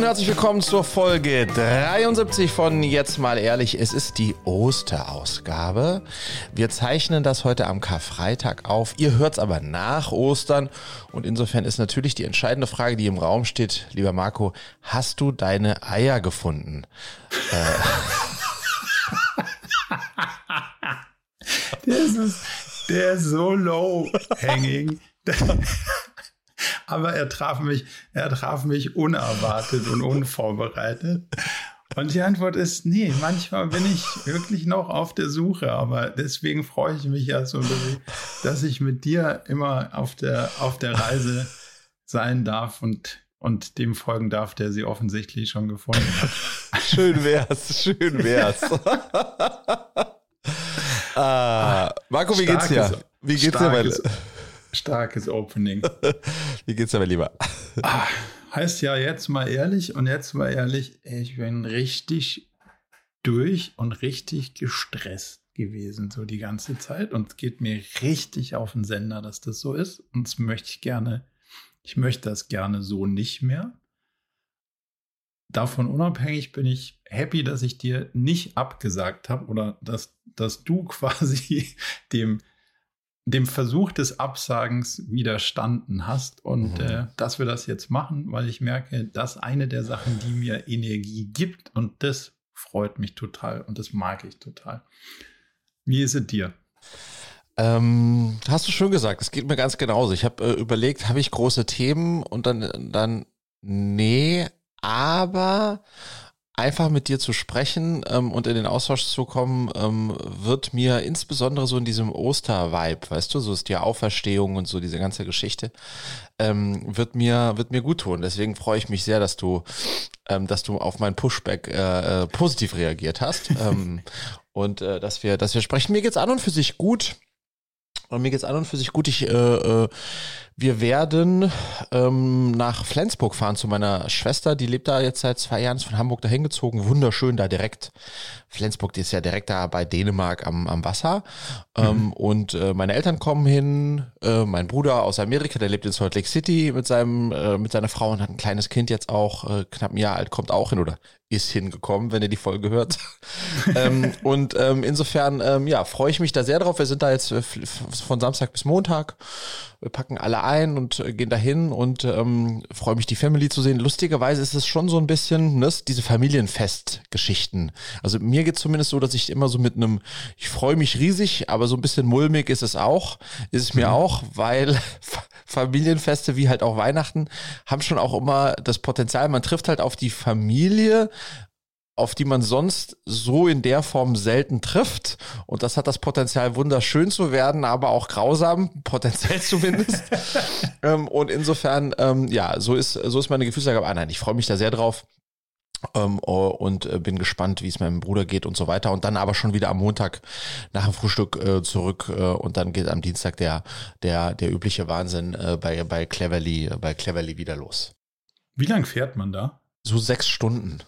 und herzlich willkommen zur Folge 73 von Jetzt mal ehrlich. Es ist die Osterausgabe. Wir zeichnen das heute am Karfreitag auf. Ihr hört es aber nach Ostern. Und insofern ist natürlich die entscheidende Frage, die im Raum steht, lieber Marco, hast du deine Eier gefunden? ist, der ist so low hanging. aber er traf mich, er traf mich unerwartet und unvorbereitet. Und die Antwort ist, nee, manchmal bin ich wirklich noch auf der Suche, aber deswegen freue ich mich ja so, dass ich, dass ich mit dir immer auf der, auf der Reise sein darf und, und dem folgen darf, der sie offensichtlich schon gefunden hat. Schön wär's, schön wär's. ah, Marco, wie geht's dir? Wie geht's dir? Starkes Opening. Wie geht's aber lieber? Ah, heißt ja jetzt mal ehrlich und jetzt mal ehrlich, ich bin richtig durch und richtig gestresst gewesen so die ganze Zeit und es geht mir richtig auf den Sender, dass das so ist und das möchte ich gerne, ich möchte das gerne so nicht mehr. Davon unabhängig bin ich happy, dass ich dir nicht abgesagt habe oder dass, dass du quasi dem dem Versuch des Absagens widerstanden hast und mhm. äh, dass wir das jetzt machen, weil ich merke, das ist eine der Sachen, die mir Energie gibt und das freut mich total und das mag ich total. Wie ist es dir? Ähm, hast du schon gesagt, es geht mir ganz genauso. Ich habe äh, überlegt, habe ich große Themen und dann, dann nee, aber einfach mit dir zu sprechen ähm, und in den Austausch zu kommen, ähm, wird mir insbesondere so in diesem Oster-Vibe, weißt du, so ist die Auferstehung und so diese ganze Geschichte, ähm, wird mir wird mir gut tun. Deswegen freue ich mich sehr, dass du ähm, dass du auf mein Pushback äh, äh, positiv reagiert hast ähm, und äh, dass wir dass wir sprechen. Mir geht's an und für sich gut. Und mir geht's an und für sich gut. Ich, äh, äh, wir werden ähm, nach Flensburg fahren zu meiner Schwester. Die lebt da jetzt seit zwei Jahren, ist von Hamburg dahin gezogen. Wunderschön da direkt. Flensburg, die ist ja direkt da bei Dänemark am, am Wasser. Mhm. Ähm, und äh, meine Eltern kommen hin. Äh, mein Bruder aus Amerika, der lebt in Salt Lake City mit seinem äh, mit seiner Frau und hat ein kleines Kind jetzt auch, äh, knapp ein Jahr alt, kommt auch hin oder ist hingekommen, wenn ihr die Folge hört. ähm, und ähm, insofern, ähm, ja, freue ich mich da sehr drauf. Wir sind da jetzt äh, von Samstag bis Montag. Wir packen alle ein und äh, gehen dahin und ähm, freue mich, die Family zu sehen. Lustigerweise ist es schon so ein bisschen, ne, diese Familienfestgeschichten. Also mir geht zumindest so, dass ich immer so mit einem, ich freue mich riesig, aber so ein bisschen mulmig ist es auch, ist es mir mhm. auch, weil Familienfeste wie halt auch Weihnachten haben schon auch immer das Potenzial, man trifft halt auf die Familie, auf die man sonst so in der Form selten trifft. Und das hat das Potenzial, wunderschön zu werden, aber auch grausam, potenziell zumindest. ähm, und insofern, ähm, ja, so ist, so ist meine Gefühlslage. Ah, nein, ich freue mich da sehr drauf. Ähm, oh, und äh, bin gespannt, wie es meinem Bruder geht und so weiter. Und dann aber schon wieder am Montag nach dem Frühstück äh, zurück äh, und dann geht am Dienstag der der der übliche Wahnsinn äh, bei bei Cleverly bei Cleverly wieder los. Wie lang fährt man da? So sechs Stunden.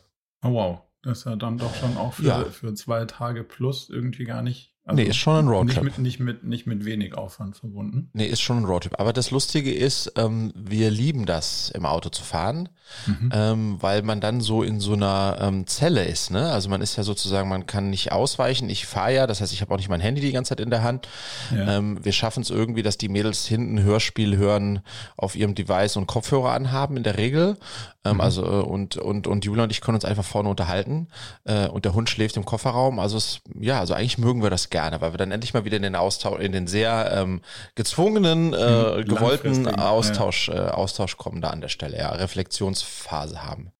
Oh wow, das ist ja dann doch schon auch für ja. für zwei Tage plus irgendwie gar nicht also nee, ist schon ein Roadtrip. Nicht mit, nicht, mit, nicht mit wenig Aufwand verbunden. Nee, ist schon ein Roadtrip. Aber das Lustige ist, ähm, wir lieben das, im Auto zu fahren, mhm. ähm, weil man dann so in so einer ähm, Zelle ist. Ne? Also man ist ja sozusagen, man kann nicht ausweichen. Ich fahre ja, das heißt, ich habe auch nicht mein Handy die ganze Zeit in der Hand. Ja. Ähm, wir schaffen es irgendwie, dass die Mädels hinten Hörspiel hören auf ihrem Device und Kopfhörer anhaben in der Regel. Ähm, mhm. Also äh, und, und, und Julia und ich können uns einfach vorne unterhalten. Äh, und der Hund schläft im Kofferraum. Also es, ja, also eigentlich mögen wir das gerne, weil wir dann endlich mal wieder in den Austausch, in den sehr ähm, gezwungenen, äh, gewollten Austausch, ja. äh, Austausch kommen da an der Stelle, ja, Reflexionsphase haben.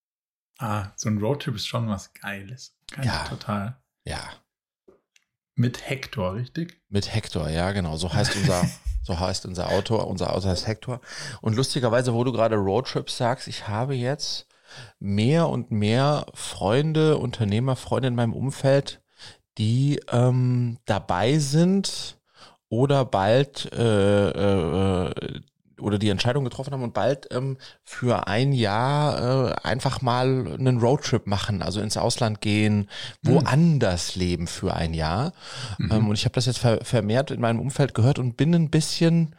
Ah, so ein Roadtrip ist schon was Geiles. Geil, ja, total. Ja. Mit Hector, richtig? Mit Hector, ja, genau. So heißt unser, so heißt unser Auto. Unser Auto heißt Hector. Und lustigerweise, wo du gerade Roadtrips sagst, ich habe jetzt mehr und mehr Freunde, Unternehmer, Freunde in meinem Umfeld, die ähm, dabei sind oder bald äh, äh, oder die Entscheidung getroffen haben und bald ähm, für ein Jahr äh, einfach mal einen Roadtrip machen, also ins Ausland gehen, woanders mhm. leben für ein Jahr. Mhm. Ähm, und ich habe das jetzt ver vermehrt in meinem Umfeld gehört und bin ein bisschen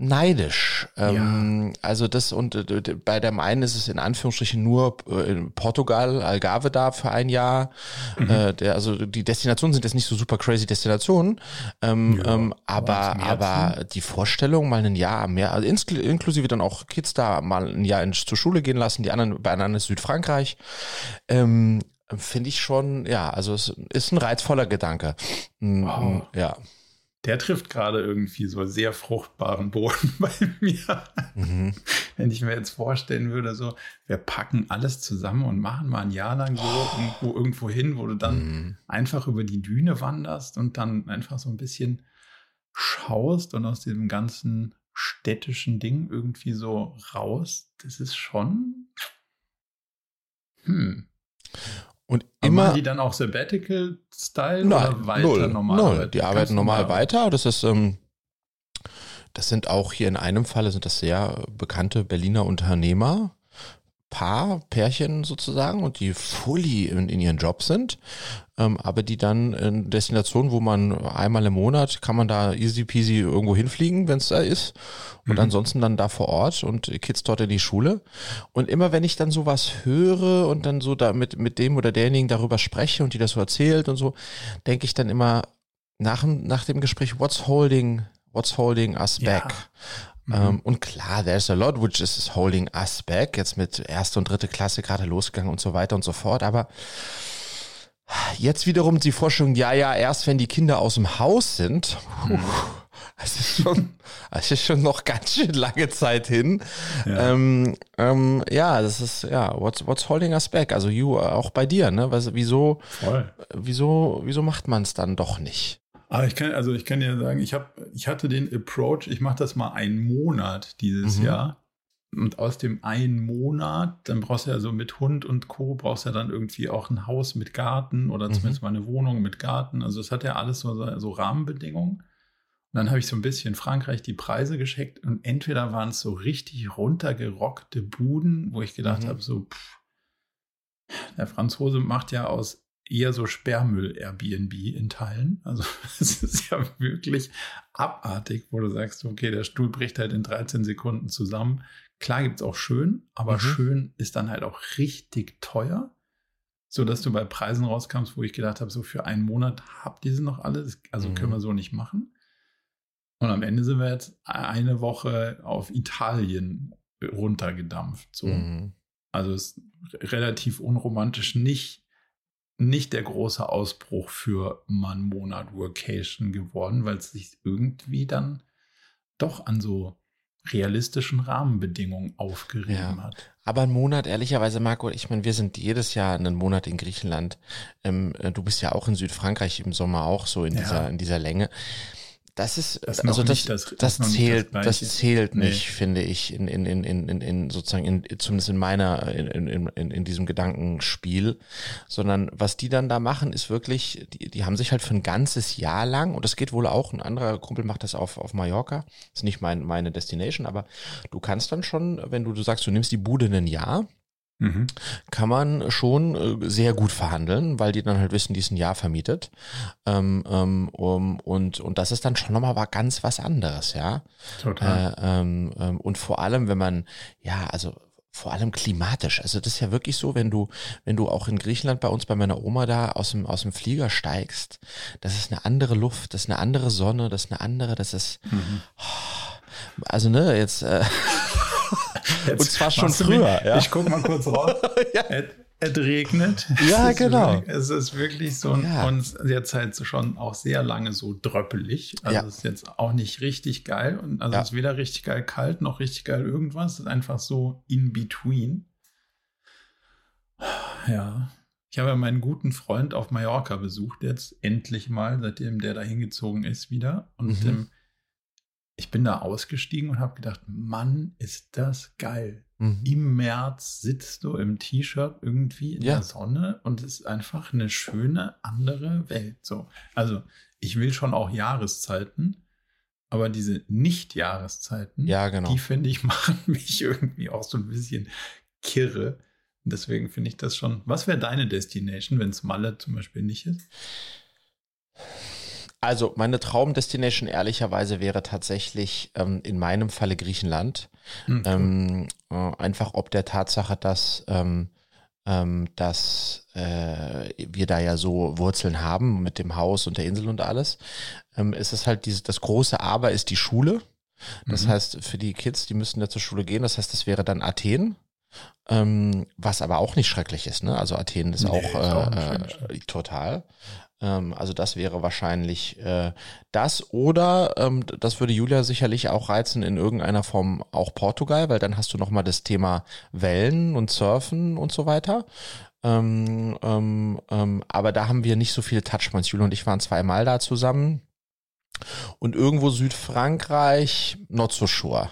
neidisch. Ähm, Also das und äh, bei dem einen ist es in Anführungsstrichen nur äh, in Portugal, Algarve da für ein Jahr. Mhm. Äh, der, also die Destinationen sind jetzt nicht so super crazy Destinationen, ähm, ja, ähm, aber aber die Vorstellung mal ein Jahr am Meer, also inklusive dann auch Kids da mal ein Jahr in, zur Schule gehen lassen, die anderen bei anderen ist Südfrankreich. Ähm, Finde ich schon, ja, also es ist ein reizvoller Gedanke. Mm, wow. Mm, ja. Der trifft gerade irgendwie so sehr fruchtbaren Boden bei mir. Mhm. Wenn ich mir jetzt vorstellen würde, so, wir packen alles zusammen und machen mal ein Jahr lang so oh. irgendwo, irgendwo hin, wo du dann mhm. einfach über die Düne wanderst und dann einfach so ein bisschen schaust und aus diesem ganzen städtischen Ding irgendwie so raus. Das ist schon. Hm. Immer. machen die dann auch Sabbatical-Style oder weiter null, normal? Null. Die arbeiten normal, normal weiter. Das ist, ähm, das sind auch hier in einem Falle sind das sehr bekannte Berliner Unternehmer, Paar, Pärchen sozusagen und die fully in, in ihren Job sind, aber die dann in Destinationen, wo man einmal im Monat kann man da easy peasy irgendwo hinfliegen, wenn es da ist und mhm. ansonsten dann da vor Ort und Kids dort in die Schule und immer wenn ich dann sowas höre und dann so da mit, mit dem oder derjenigen darüber spreche und die das so erzählt und so, denke ich dann immer nach, nach dem Gespräch, what's holding, what's holding us back? Ja. Mhm. Ähm, und klar, there's a lot which is holding us back, jetzt mit erste und dritte Klasse gerade losgegangen und so weiter und so fort, aber jetzt wiederum die Vorstellung, ja, ja, erst wenn die Kinder aus dem Haus sind, mhm. es ist schon, es ist schon noch ganz schön lange Zeit hin. Ja, ähm, ähm, ja das ist, ja, what's, what's holding us back? Also you, auch bei dir, ne? Was, wieso, Voll. wieso, wieso macht man es dann doch nicht? Aber ich kann, also ich kann dir sagen, ich habe, ich hatte den Approach, ich mache das mal einen Monat dieses mhm. Jahr. Und aus dem einen Monat, dann brauchst du ja so mit Hund und Co. brauchst du ja dann irgendwie auch ein Haus mit Garten oder mhm. zumindest mal eine Wohnung mit Garten. Also es hat ja alles so, so Rahmenbedingungen. Und dann habe ich so ein bisschen Frankreich die Preise gescheckt und entweder waren es so richtig runtergerockte Buden, wo ich gedacht mhm. habe, so, pff, der Franzose macht ja aus eher so Sperrmüll-Airbnb in Teilen. Also es ist ja wirklich abartig, wo du sagst, okay, der Stuhl bricht halt in 13 Sekunden zusammen. Klar gibt es auch schön, aber mhm. schön ist dann halt auch richtig teuer. So dass du bei Preisen rauskamst, wo ich gedacht habe, so für einen Monat habt ihr sie noch alle, also mhm. können wir so nicht machen. Und am Ende sind wir jetzt eine Woche auf Italien runtergedampft. So. Mhm. Also ist relativ unromantisch nicht nicht der große Ausbruch für man Monat Workation geworden, weil es sich irgendwie dann doch an so realistischen Rahmenbedingungen aufgerieben ja. hat. Aber ein Monat, ehrlicherweise, Marco, ich meine, wir sind jedes Jahr einen Monat in Griechenland. Ähm, äh, du bist ja auch in Südfrankreich im Sommer auch so in ja. dieser, in dieser Länge. Das ist, das also das, das, das, zählt, das, zählt nee. nicht, finde ich, in, in, in, in, in sozusagen, in, zumindest in meiner, in, in, in, in diesem Gedankenspiel, sondern was die dann da machen, ist wirklich, die, die haben sich halt für ein ganzes Jahr lang, und das geht wohl auch, ein anderer Kumpel macht das auf, auf Mallorca, ist nicht mein, meine Destination, aber du kannst dann schon, wenn du, du sagst, du nimmst die Bude ein Jahr, Mhm. kann man schon äh, sehr gut verhandeln, weil die dann halt wissen, die ist ein Jahr vermietet. Ähm, ähm, um, und, und das ist dann schon nochmal ganz was anderes, ja. Total. Äh, ähm, ähm, und vor allem, wenn man, ja, also vor allem klimatisch. Also das ist ja wirklich so, wenn du, wenn du auch in Griechenland bei uns bei meiner Oma da aus dem, aus dem Flieger steigst, das ist eine andere Luft, das ist eine andere Sonne, das ist eine andere, das ist, mhm. also ne, jetzt, äh, Jetzt Und zwar schon früher. Ja. Ich gucke mal kurz raus. ja. es, regnet. Ja, es genau. Wirklich, es ist wirklich so ja. und jetzt halt schon auch sehr lange so dröppelig. Also ja. es ist jetzt auch nicht richtig geil. Und also ja. es ist weder richtig geil kalt noch richtig geil irgendwas. Es ist einfach so in between. Ja. Ich habe ja meinen guten Freund auf Mallorca besucht, jetzt endlich mal, seitdem der da hingezogen ist wieder. Und mhm. ähm, ich bin da ausgestiegen und habe gedacht, Mann, ist das geil. Mhm. Im März sitzt du im T-Shirt irgendwie in ja. der Sonne und es ist einfach eine schöne andere Welt. So, also ich will schon auch Jahreszeiten, aber diese Nicht-Jahreszeiten, ja, genau. die finde ich machen mich irgendwie auch so ein bisschen kirre. Deswegen finde ich das schon. Was wäre deine Destination, wenn es Malle zum Beispiel nicht ist? Also meine Traumdestination ehrlicherweise wäre tatsächlich ähm, in meinem Falle Griechenland. Mhm. Ähm, äh, einfach ob der Tatsache, dass, ähm, ähm, dass äh, wir da ja so Wurzeln haben mit dem Haus und der Insel und alles, ähm, ist es halt dieses, das große Aber ist die Schule. Das mhm. heißt, für die Kids, die müssten ja zur Schule gehen. Das heißt, das wäre dann Athen. Ähm, was aber auch nicht schrecklich ist, ne? Also Athen ist nee, auch, äh, auch äh, total. Ähm, also das wäre wahrscheinlich äh, das. Oder ähm, das würde Julia sicherlich auch reizen in irgendeiner Form auch Portugal, weil dann hast du nochmal das Thema Wellen und Surfen und so weiter. Ähm, ähm, ähm, aber da haben wir nicht so viele Touchpoints. Julia und ich waren zweimal da zusammen. Und irgendwo Südfrankreich, not so sure.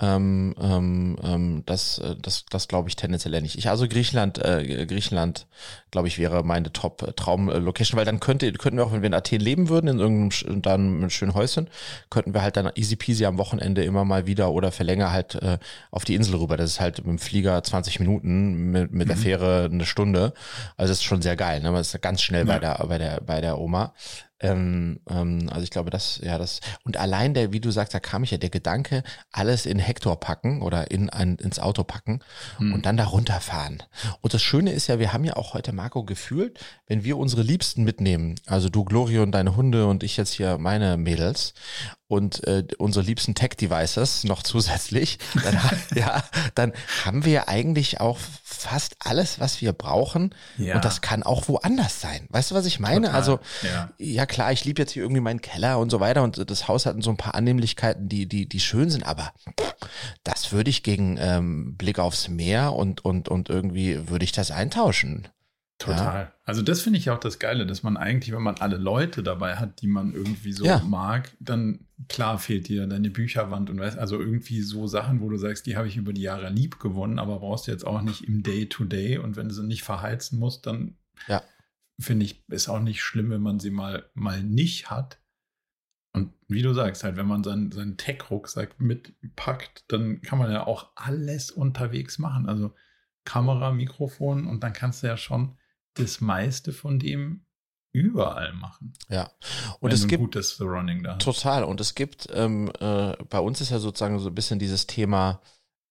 Ähm, ähm, ähm, das, äh, das, das glaube ich tendenziell nicht. Ich, also Griechenland, äh, Griechenland, glaube ich, wäre meine Top-Traum-Location, weil dann könnte, könnten wir auch, wenn wir in Athen leben würden, in irgendeinem dann mit schönen Häuschen, könnten wir halt dann easy peasy am Wochenende immer mal wieder oder verlänger halt äh, auf die Insel rüber. Das ist halt mit dem Flieger 20 Minuten, mit, mit mhm. der Fähre eine Stunde. Also das ist schon sehr geil. Ne? Man ist ganz schnell ja. bei der, bei der, bei der Oma. Ähm, ähm, also ich glaube, das, ja, das, und allein der, wie du sagst, da kam ich ja der Gedanke, alles in Hector packen oder in ein, ins Auto packen hm. und dann da runterfahren. Und das Schöne ist ja, wir haben ja auch heute, Marco, gefühlt, wenn wir unsere Liebsten mitnehmen, also du, Gloria und deine Hunde und ich jetzt hier meine Mädels und äh, unsere liebsten Tech-Devices noch zusätzlich, dann, ja, dann haben wir eigentlich auch fast alles, was wir brauchen. Ja. Und das kann auch woanders sein. Weißt du, was ich meine? Total. Also, ja. ja klar, ich liebe jetzt hier irgendwie meinen Keller und so weiter und das Haus hat so ein paar Annehmlichkeiten, die, die, die schön sind, aber das würde ich gegen ähm, Blick aufs Meer und, und, und irgendwie würde ich das eintauschen. Total. Ja. Also das finde ich auch das Geile, dass man eigentlich, wenn man alle Leute dabei hat, die man irgendwie so ja. mag, dann klar fehlt dir deine Bücherwand und weißt, also irgendwie so Sachen, wo du sagst, die habe ich über die Jahre lieb gewonnen, aber brauchst du jetzt auch nicht im Day-to-Day -Day. und wenn du sie nicht verheizen musst, dann ja. finde ich, ist auch nicht schlimm, wenn man sie mal, mal nicht hat. Und wie du sagst, halt, wenn man seinen, seinen Tech-Rucksack mitpackt, dann kann man ja auch alles unterwegs machen. Also Kamera, Mikrofon und dann kannst du ja schon das meiste von dem überall machen. Ja. Und es gibt gutes Surrounding da. Total. Und es gibt ähm, äh, bei uns ist ja sozusagen so ein bisschen dieses Thema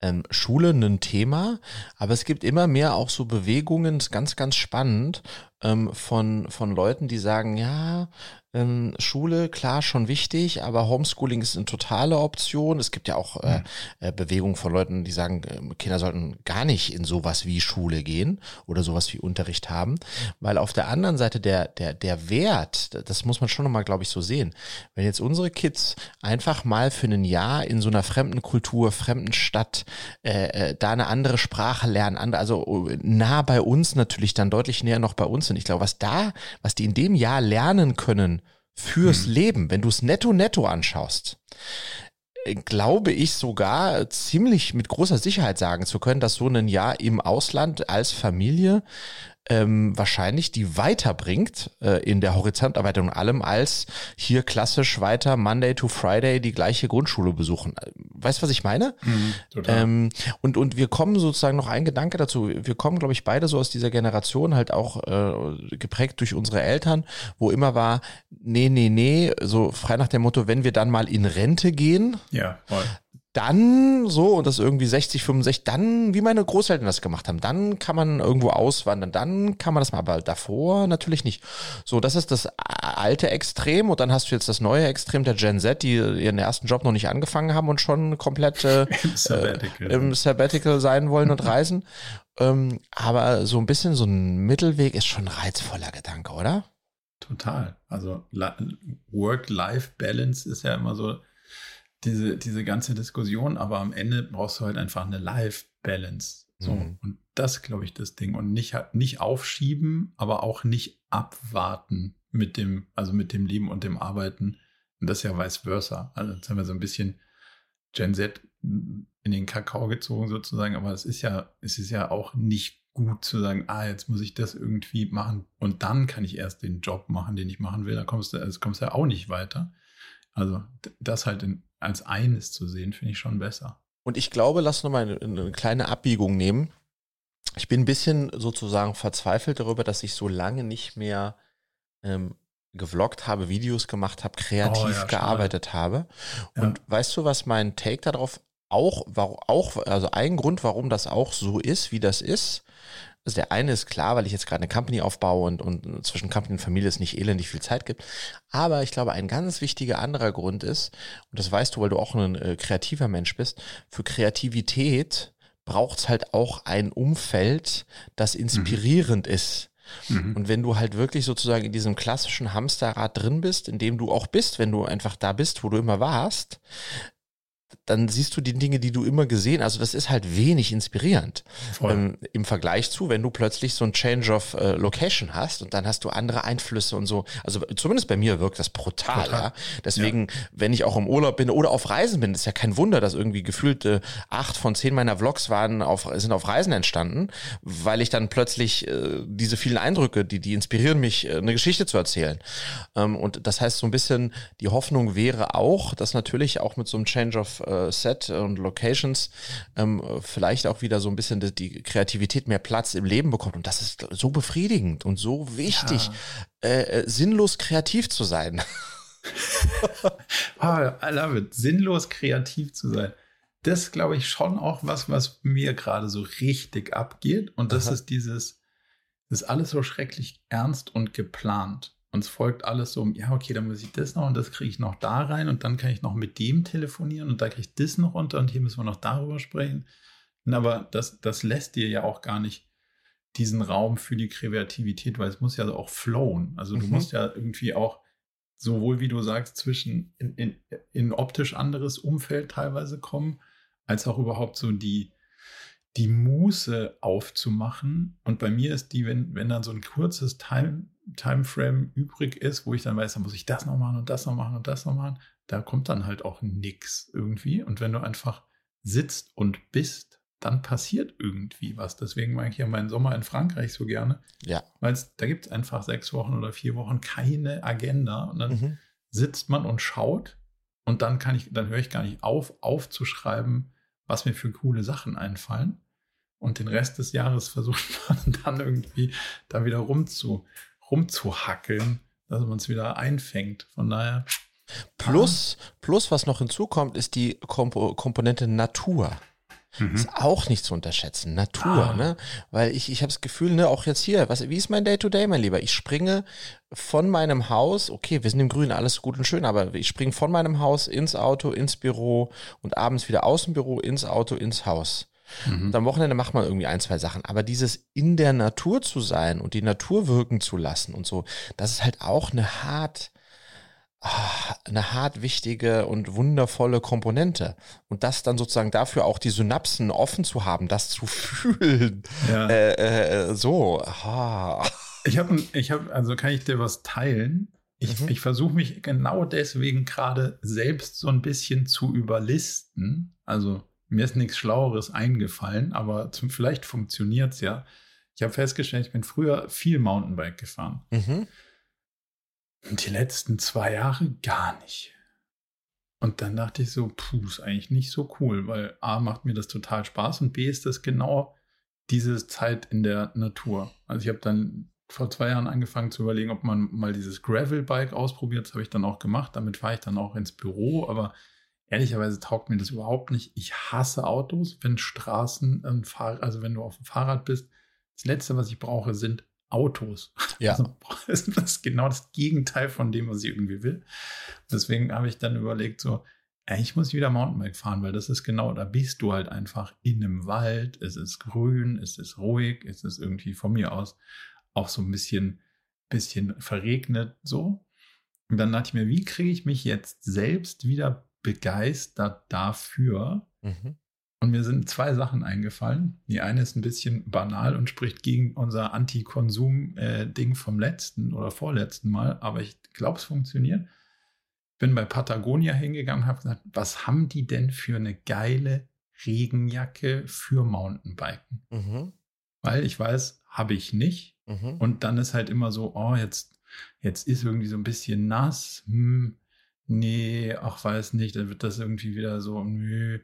ähm, Schule ein Thema, aber es gibt immer mehr auch so Bewegungen, ist ganz, ganz spannend, ähm, von, von Leuten, die sagen, ja, ähm, Schule, klar, schon wichtig, aber Homeschooling ist eine totale Option. Es gibt ja auch äh, äh, Bewegungen von Leuten, die sagen, äh, Kinder sollten gar nicht in sowas wie Schule gehen oder sowas wie Unterricht haben, weil auf der anderen Seite der, der, der Wert, das muss man schon nochmal, glaube ich, so sehen. Wenn jetzt unsere Kids einfach mal für ein Jahr in so einer fremden Kultur, fremden Stadt, äh, äh, da eine andere Sprache lernen, also äh, nah bei uns natürlich, dann deutlich näher noch bei uns sind. Ich glaube, was da, was die in dem Jahr lernen können, fürs hm. Leben, wenn du es netto netto anschaust, äh, glaube ich sogar ziemlich mit großer Sicherheit sagen zu können, dass so ein Jahr im Ausland als Familie ähm, wahrscheinlich die weiterbringt äh, in der Horizonterweiterung allem, als hier klassisch weiter Monday to Friday die gleiche Grundschule besuchen. Weißt du, was ich meine? Mhm, ähm, und, und wir kommen sozusagen noch ein Gedanke dazu. Wir kommen, glaube ich, beide so aus dieser Generation halt auch äh, geprägt durch unsere Eltern, wo immer war, nee, nee, nee, so frei nach dem Motto, wenn wir dann mal in Rente gehen, ja, voll dann so, und das irgendwie 60, 65, dann, wie meine Großeltern das gemacht haben, dann kann man irgendwo auswandern, dann kann man das mal, aber davor natürlich nicht. So, das ist das alte Extrem und dann hast du jetzt das neue Extrem der Gen Z, die ihren ersten Job noch nicht angefangen haben und schon komplett äh, Im, Sabbatical. Äh, im Sabbatical sein wollen und reisen. Ähm, aber so ein bisschen so ein Mittelweg ist schon ein reizvoller Gedanke, oder? Total. Also Work-Life-Balance ist ja immer so diese, diese ganze Diskussion, aber am Ende brauchst du halt einfach eine Life-Balance. So. Mhm. Und das, glaube ich, das Ding. Und nicht, nicht aufschieben, aber auch nicht abwarten mit dem, also mit dem Leben und dem Arbeiten. Und das ist ja vice versa. Also jetzt haben wir so ein bisschen Gen Z in den Kakao gezogen sozusagen, aber es ist ja, es ist ja auch nicht gut zu sagen, ah, jetzt muss ich das irgendwie machen und dann kann ich erst den Job machen, den ich machen will. Da kommst du, also kommst du ja auch nicht weiter. Also das halt in, als eines zu sehen, finde ich schon besser. Und ich glaube, lass noch mal eine, eine kleine Abbiegung nehmen. Ich bin ein bisschen sozusagen verzweifelt darüber, dass ich so lange nicht mehr ähm, gevloggt habe, Videos gemacht habe, kreativ Oh ja, gearbeitet habe. Ja. Und weißt du, was mein Take darauf auch, auch, also ein Grund, warum das auch so ist, wie das ist. Also der eine ist klar, weil ich jetzt gerade eine Company aufbaue und, und zwischen Company und Familie es nicht elendig viel Zeit gibt. Aber ich glaube, ein ganz wichtiger anderer Grund ist, und das weißt du, weil du auch ein äh, kreativer Mensch bist, für Kreativität braucht es halt auch ein Umfeld, das inspirierend ist. Mhm. Und wenn du halt wirklich sozusagen in diesem klassischen Hamsterrad drin bist, in dem du auch bist, wenn du einfach da bist, wo du immer warst, dann siehst du die Dinge, die du immer gesehen. Also das ist halt wenig inspirierend ähm, im Vergleich zu, wenn du plötzlich so ein Change of äh, Location hast und dann hast du andere Einflüsse und so. Also zumindest bei mir wirkt das brutal. Total. Ja? Deswegen, wenn ich auch im Urlaub bin oder auf Reisen bin, ist ja kein Wunder, dass irgendwie gefühlt äh, acht von zehn meiner Vlogs waren auf, sind auf Reisen entstanden, weil ich dann plötzlich äh, diese vielen Eindrücke, die, die inspirieren mich, äh, eine Geschichte zu erzählen. Ähm, und das heißt so ein bisschen, die Hoffnung wäre auch, dass natürlich auch mit so einem Change of äh, Set und Locations ähm, vielleicht auch wieder so ein bisschen die, die Kreativität mehr Platz im Leben bekommt. Und das ist so befriedigend und so wichtig, äh, äh, sinnlos kreativ zu sein. Ah, I love it. Sinnlos kreativ zu sein. Das ist, glaube ich, schon auch was, was mir gerade so richtig abgeht. Und das Aha. ist dieses, das ist alles so schrecklich ernst und geplant. Und es folgt alles so, ja, okay, dann muss ich das noch und das kriege ich noch da rein und dann kann ich noch mit dem telefonieren und da kriege ich das noch unter und hier müssen wir noch darüber sprechen. Aber das, das lässt dir ja auch gar nicht diesen Raum für die Kreativität, weil es muss ja auch flowen. Also du Mhm. musst ja irgendwie auch sowohl wie du sagst, zwischen in, in, in optisch anderes Umfeld teilweise kommen, als auch überhaupt so die, die Muße aufzumachen. Und bei mir ist die, wenn, wenn dann so ein kurzes Time, Timeframe übrig ist, wo ich dann weiß, dann muss ich das noch machen und das noch machen und das noch machen, da kommt dann halt auch nix irgendwie. Und wenn du einfach sitzt und bist, dann passiert irgendwie was. Deswegen mag ich ja meinen Sommer in Frankreich so gerne, Ja. weil es- da gibt es einfach sechs Wochen oder vier Wochen keine Agenda und dann Mhm. sitzt man und schaut und dann kann ich, dann höre ich gar nicht auf, aufzuschreiben, was mir für coole Sachen einfallen. Und den Rest des Jahres versucht man dann irgendwie da wieder rumzu, rumzuhackeln, dass man es wieder einfängt. Von daher, Plus, plus, was noch hinzukommt, ist die Kompo Komponente Natur. Ist auch nicht zu unterschätzen. Natur, Ah. ne? Weil ich, ich habe das Gefühl, ne, auch jetzt hier, was, wie ist mein Day-to-Day, mein Lieber? Ich springe von meinem Haus, okay, wir sind im Grünen, alles gut und schön, aber ich springe von meinem Haus ins Auto, ins Büro und abends wieder aus dem Büro, ins Auto, ins Haus. Mhm. Und am Wochenende macht man irgendwie ein, zwei Sachen. Aber dieses in der Natur zu sein und die Natur wirken zu lassen und so, das ist halt auch eine hart, ah, eine hart wichtige und wundervolle Komponente. Und das dann sozusagen dafür auch die Synapsen offen zu haben, das zu fühlen. ja. Äh, äh, so. Ah. Ich habe, ich hab, also kann ich dir was teilen? Ich, Mhm. ich versuche mich genau deswegen gerade selbst so ein bisschen zu überlisten. Also mir ist nichts Schlaueres eingefallen, aber zum, vielleicht funktioniert es ja. Ich habe festgestellt, ich bin früher viel Mountainbike gefahren. Mhm. Und die letzten zwei Jahre gar nicht. Und dann dachte ich so, puh, ist eigentlich nicht so cool, weil A macht mir das total Spaß und B ist das genau diese Zeit in der Natur. Also ich habe dann vor zwei Jahren angefangen zu überlegen, ob man mal dieses Gravel-Bike ausprobiert. Das habe ich dann auch gemacht. Damit fahre ich dann auch ins Büro. Aber ehrlicherweise taugt mir das überhaupt nicht. Ich hasse Autos, wenn Straßen, ähm, Fahr also wenn du auf dem Fahrrad bist. Das Letzte, was ich brauche, sind Autos. Ja. Also, das ist genau das Gegenteil von dem, was ich irgendwie will. Deswegen habe ich dann überlegt, so, eigentlich muss ich wieder Mountainbike fahren, weil das ist genau, da bist du halt einfach in einem Wald, es ist grün, es ist ruhig, es ist irgendwie von mir aus auch so ein bisschen, bisschen verregnet, so. Und dann dachte ich mir, wie kriege ich mich jetzt selbst wieder begeistert dafür, Mhm. und mir sind zwei Sachen eingefallen. Die eine ist ein bisschen banal und spricht gegen unser Anti-Konsum-Ding vom letzten oder vorletzten Mal, aber ich glaube, es funktioniert. Bin bei Patagonia hingegangen und habe gesagt, was haben die denn für eine geile Regenjacke für Mountainbiken? Mhm. Weil ich weiß, habe ich nicht. Mhm. Und dann ist halt immer so, oh, jetzt, jetzt ist irgendwie so ein bisschen nass. Hm, nee, ach, weiß nicht, dann wird das irgendwie wieder so, nö.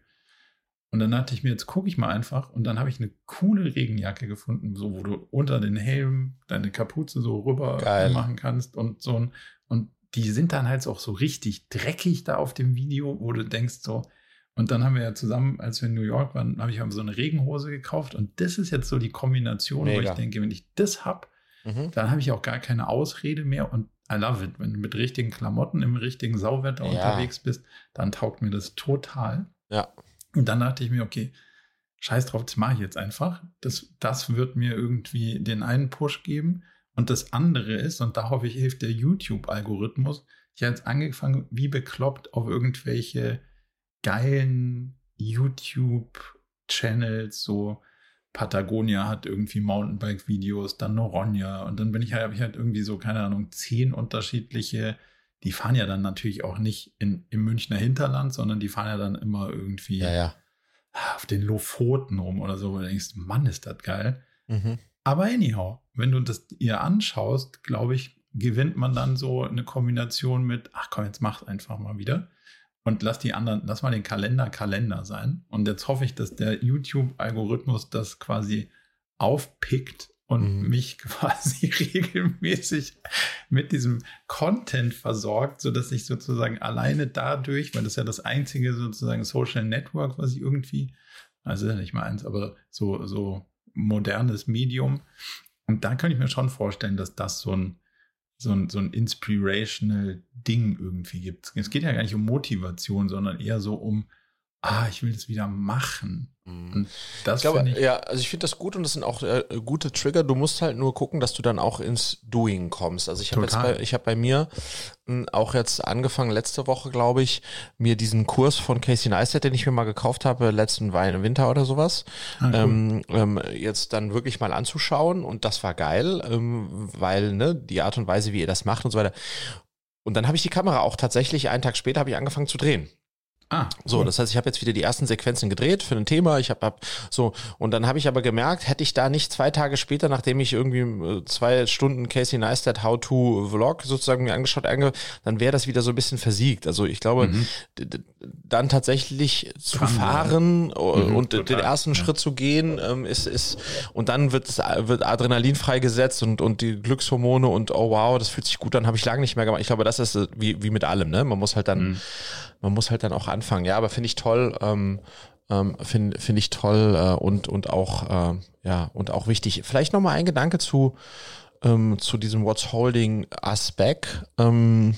Und dann dachte ich mir, jetzt gucke ich mal einfach. Und dann habe ich eine coole Regenjacke gefunden, so wo du unter den Helm deine Kapuze so rüber Geil. machen kannst und so ein, Und die sind dann halt auch so richtig dreckig da auf dem Video, wo du denkst so, und dann haben wir ja zusammen, als wir in New York waren, habe ich so eine Regenhose gekauft. Und das ist jetzt so die Kombination, Mega. wo ich denke, wenn ich das habe, mhm. dann habe ich auch gar keine Ausrede mehr. Und I love it. Wenn du mit richtigen Klamotten im richtigen Sauwetter ja. unterwegs bist, dann taugt mir das total. Ja. Und dann dachte ich mir, okay, scheiß drauf, das mache ich jetzt einfach. Das, das wird mir irgendwie den einen Push geben. Und das andere ist, und da hoffe ich, hilft der YouTube-Algorithmus. Ich habe jetzt angefangen, wie bekloppt auf irgendwelche geilen YouTube-Channels, so Patagonia hat irgendwie Mountainbike-Videos, dann Noronha und dann bin ich halt, habe ich halt irgendwie so, keine Ahnung, zehn unterschiedliche, die fahren ja dann natürlich auch nicht in, im Münchner Hinterland, sondern die fahren ja dann immer irgendwie ja, ja. auf den Lofoten rum oder so, wo du denkst, Mann, ist das geil. Mhm. Aber anyhow, wenn du das ihr anschaust, glaube ich, gewinnt man dann so eine Kombination mit, ach komm, jetzt mach einfach mal wieder und lass die anderen, lass mal den Kalender Kalender sein. Und jetzt hoffe ich, dass der YouTube-Algorithmus das quasi aufpickt und mhm. mich quasi regelmäßig mit diesem Content versorgt, sodass ich sozusagen alleine dadurch, weil das ist ja das einzige sozusagen Social Network, was ich irgendwie, also ja nicht mal eins, aber so, so modernes Medium. Und da kann ich mir schon vorstellen, dass das so ein so ein, so ein inspirational Ding irgendwie gibt. Es geht ja gar nicht um Motivation, sondern eher so um, ah, ich will das wieder machen. Mhm. Und das ich glaube, ich ja, also ich finde das gut und das sind auch äh, gute Trigger. Du musst halt nur gucken, dass du dann auch ins Doing kommst. Also ich habe jetzt bei, ich habe bei mir hm, auch jetzt angefangen letzte Woche, glaube ich, mir diesen Kurs von Casey Neistat, den ich mir mal gekauft habe letzten Winter oder sowas, ah, cool. ähm, ähm, jetzt dann wirklich mal anzuschauen und das war geil, ähm, weil ne die Art und Weise, wie ihr das macht und so weiter. Und dann habe ich die Kamera auch tatsächlich einen Tag später habe ich angefangen zu drehen. Ah, so, das heißt, ich habe jetzt wieder die ersten Sequenzen gedreht für ein Thema. Ich habe hab, so und dann habe ich aber gemerkt, hätte ich da nicht zwei Tage später, nachdem ich irgendwie äh, zwei Stunden Casey Neistat How to Vlog sozusagen mir angeschaut, ange, dann wäre das wieder so ein bisschen versiegt. Also ich glaube, mhm. dann tatsächlich zu Kann fahren mhm, und total. den ersten ja. Schritt zu gehen, ähm, ist ist und dann wird es, wird Adrenalin freigesetzt und und die Glückshormone und oh wow, das fühlt sich gut an, habe ich lange nicht mehr gemacht. Ich glaube, das ist äh, wie wie mit allem, ne? Man muss halt dann mhm man muss halt dann auch anfangen. Ja, aber finde ich toll. Ähm, ähm, finde find ich toll äh, und und auch äh, ja und auch wichtig. Vielleicht noch mal ein Gedanke zu ähm, zu diesem What's Holding Aspekt. Ähm,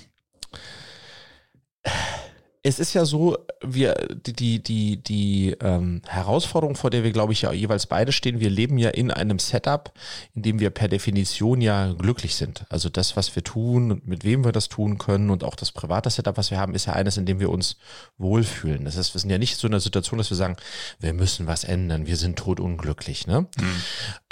es ist ja so, wir, die, die, die, die ähm, Herausforderung, vor der wir, glaube ich, ja jeweils beide stehen, wir leben ja in einem Setup, in dem wir per Definition ja glücklich sind. Also das, was wir tun und mit wem wir das tun können und auch das private Setup, was wir haben, ist ja eines, in dem wir uns wohlfühlen. Das heißt, wir sind ja nicht so in einer Situation, dass wir sagen, wir müssen was ändern, wir sind totunglücklich. Ne? Mhm.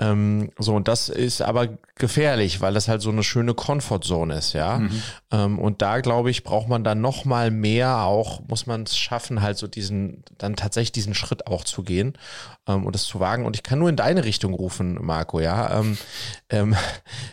Ähm, so, und das ist aber gefährlich, weil das halt so eine schöne Comfortzone ist, ja. Mhm. Ähm, und da, glaube ich, braucht man dann noch mal mehr auch auch, muss man es schaffen, halt so diesen, dann tatsächlich diesen Schritt auch zu gehen ähm, und es zu wagen. Und ich kann nur in deine Richtung rufen, Marco, ja. Ähm, ähm,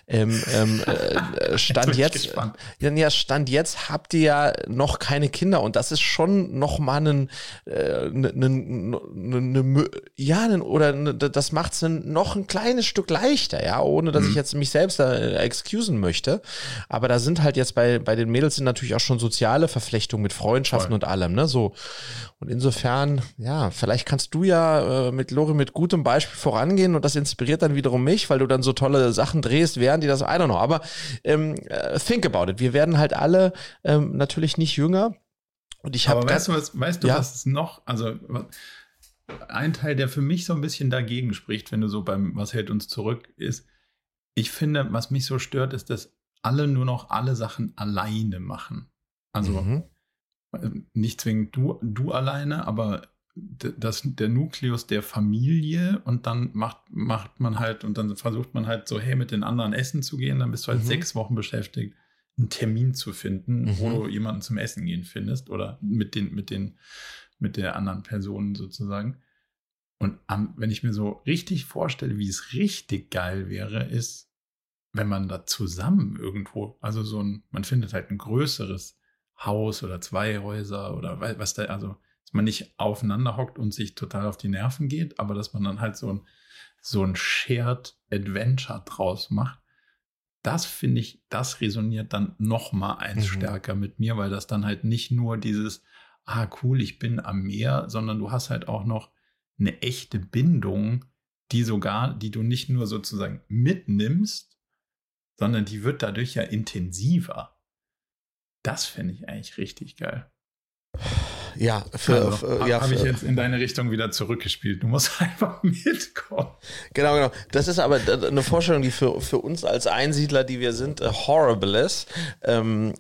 ähm, ähm äh, Stand jetzt, ja, Stand jetzt habt ihr ja noch keine Kinder und das ist schon noch mal ein, äh, ne, ne, ne, ne, ja, ne, oder ne, das macht es noch ein kleines Stück leichter, ja, ohne dass mhm. ich jetzt mich selbst da äh, excusen möchte. Aber da sind halt jetzt bei, bei den Mädels sind natürlich auch schon soziale Verflechtungen mit Freundschaften Voll. und allem, ne? So. Und insofern, ja, vielleicht kannst du ja äh, mit Lori mit gutem Beispiel vorangehen und das inspiriert dann wiederum mich, weil du dann so tolle Sachen drehst, während die das, I don't know. Aber ähm, äh, think about it. Wir werden halt alle ähm, natürlich nicht jünger. Und ich habe. Aber weißt du, was, weißt du, ja? was noch, also ein Teil, der für mich so ein bisschen dagegen spricht, wenn du so beim Was hält uns zurück ist, ich finde, was mich so stört, ist, dass alle nur noch alle Sachen alleine machen. Also mhm nicht zwingend du, du alleine, aber das, der Nukleus der Familie und dann macht, macht man halt und dann versucht man halt so, hey, mit den anderen essen zu gehen, dann bist du halt mhm. sechs Wochen beschäftigt, einen Termin zu finden, mhm. wo du jemanden zum Essen gehen findest oder mit den, mit den, mit der anderen Person sozusagen. Und am, wenn ich mir so richtig vorstelle, wie es richtig geil wäre, ist, wenn man da zusammen irgendwo, also so ein, man findet halt ein größeres Haus oder zwei Häuser oder was da, also man nicht aufeinander hockt und sich total auf die Nerven geht, aber dass man dann halt so ein, so ein Shared Adventure draus macht. das finde ich, das resoniert dann noch mal eins mhm. stärker mit mir, weil das dann halt nicht nur dieses, ah cool, ich bin am Meer, sondern du hast halt auch noch eine echte Bindung, die sogar, die du nicht nur sozusagen mitnimmst, sondern die wird dadurch ja intensiver. Das finde ich eigentlich richtig geil. Ja, für, also, für ja, habe ich jetzt in deine Richtung wieder zurückgespielt. Du musst einfach mitkommen. Genau, genau. Das ist aber eine Vorstellung, die für, für uns als Einsiedler, die wir sind, uh, horrible ist. Ähm,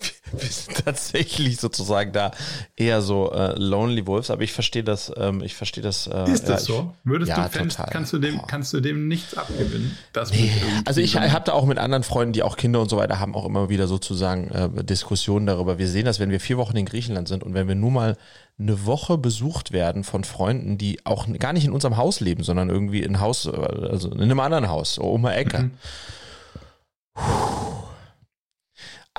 wir sind tatsächlich sozusagen da eher so äh, Lonely Wolves, aber ich verstehe das, ähm, ich verstehe das. Äh, ist das ja, so? Würdest ja, du fändest, kannst du dem, kannst du dem nichts abgewinnen? Nee, also ich habe da auch mit anderen Freunden, die auch Kinder und so weiter haben, auch immer wieder sozusagen äh, Diskussionen darüber. Wir sehen das, wenn wir vier Wochen in Griechenland sind und wenn wir nur mal eine Woche besucht werden von Freunden, die auch gar nicht in unserem Haus leben, sondern irgendwie in Haus, äh, also in einem anderen Haus, eine Ecke. Mhm. Puh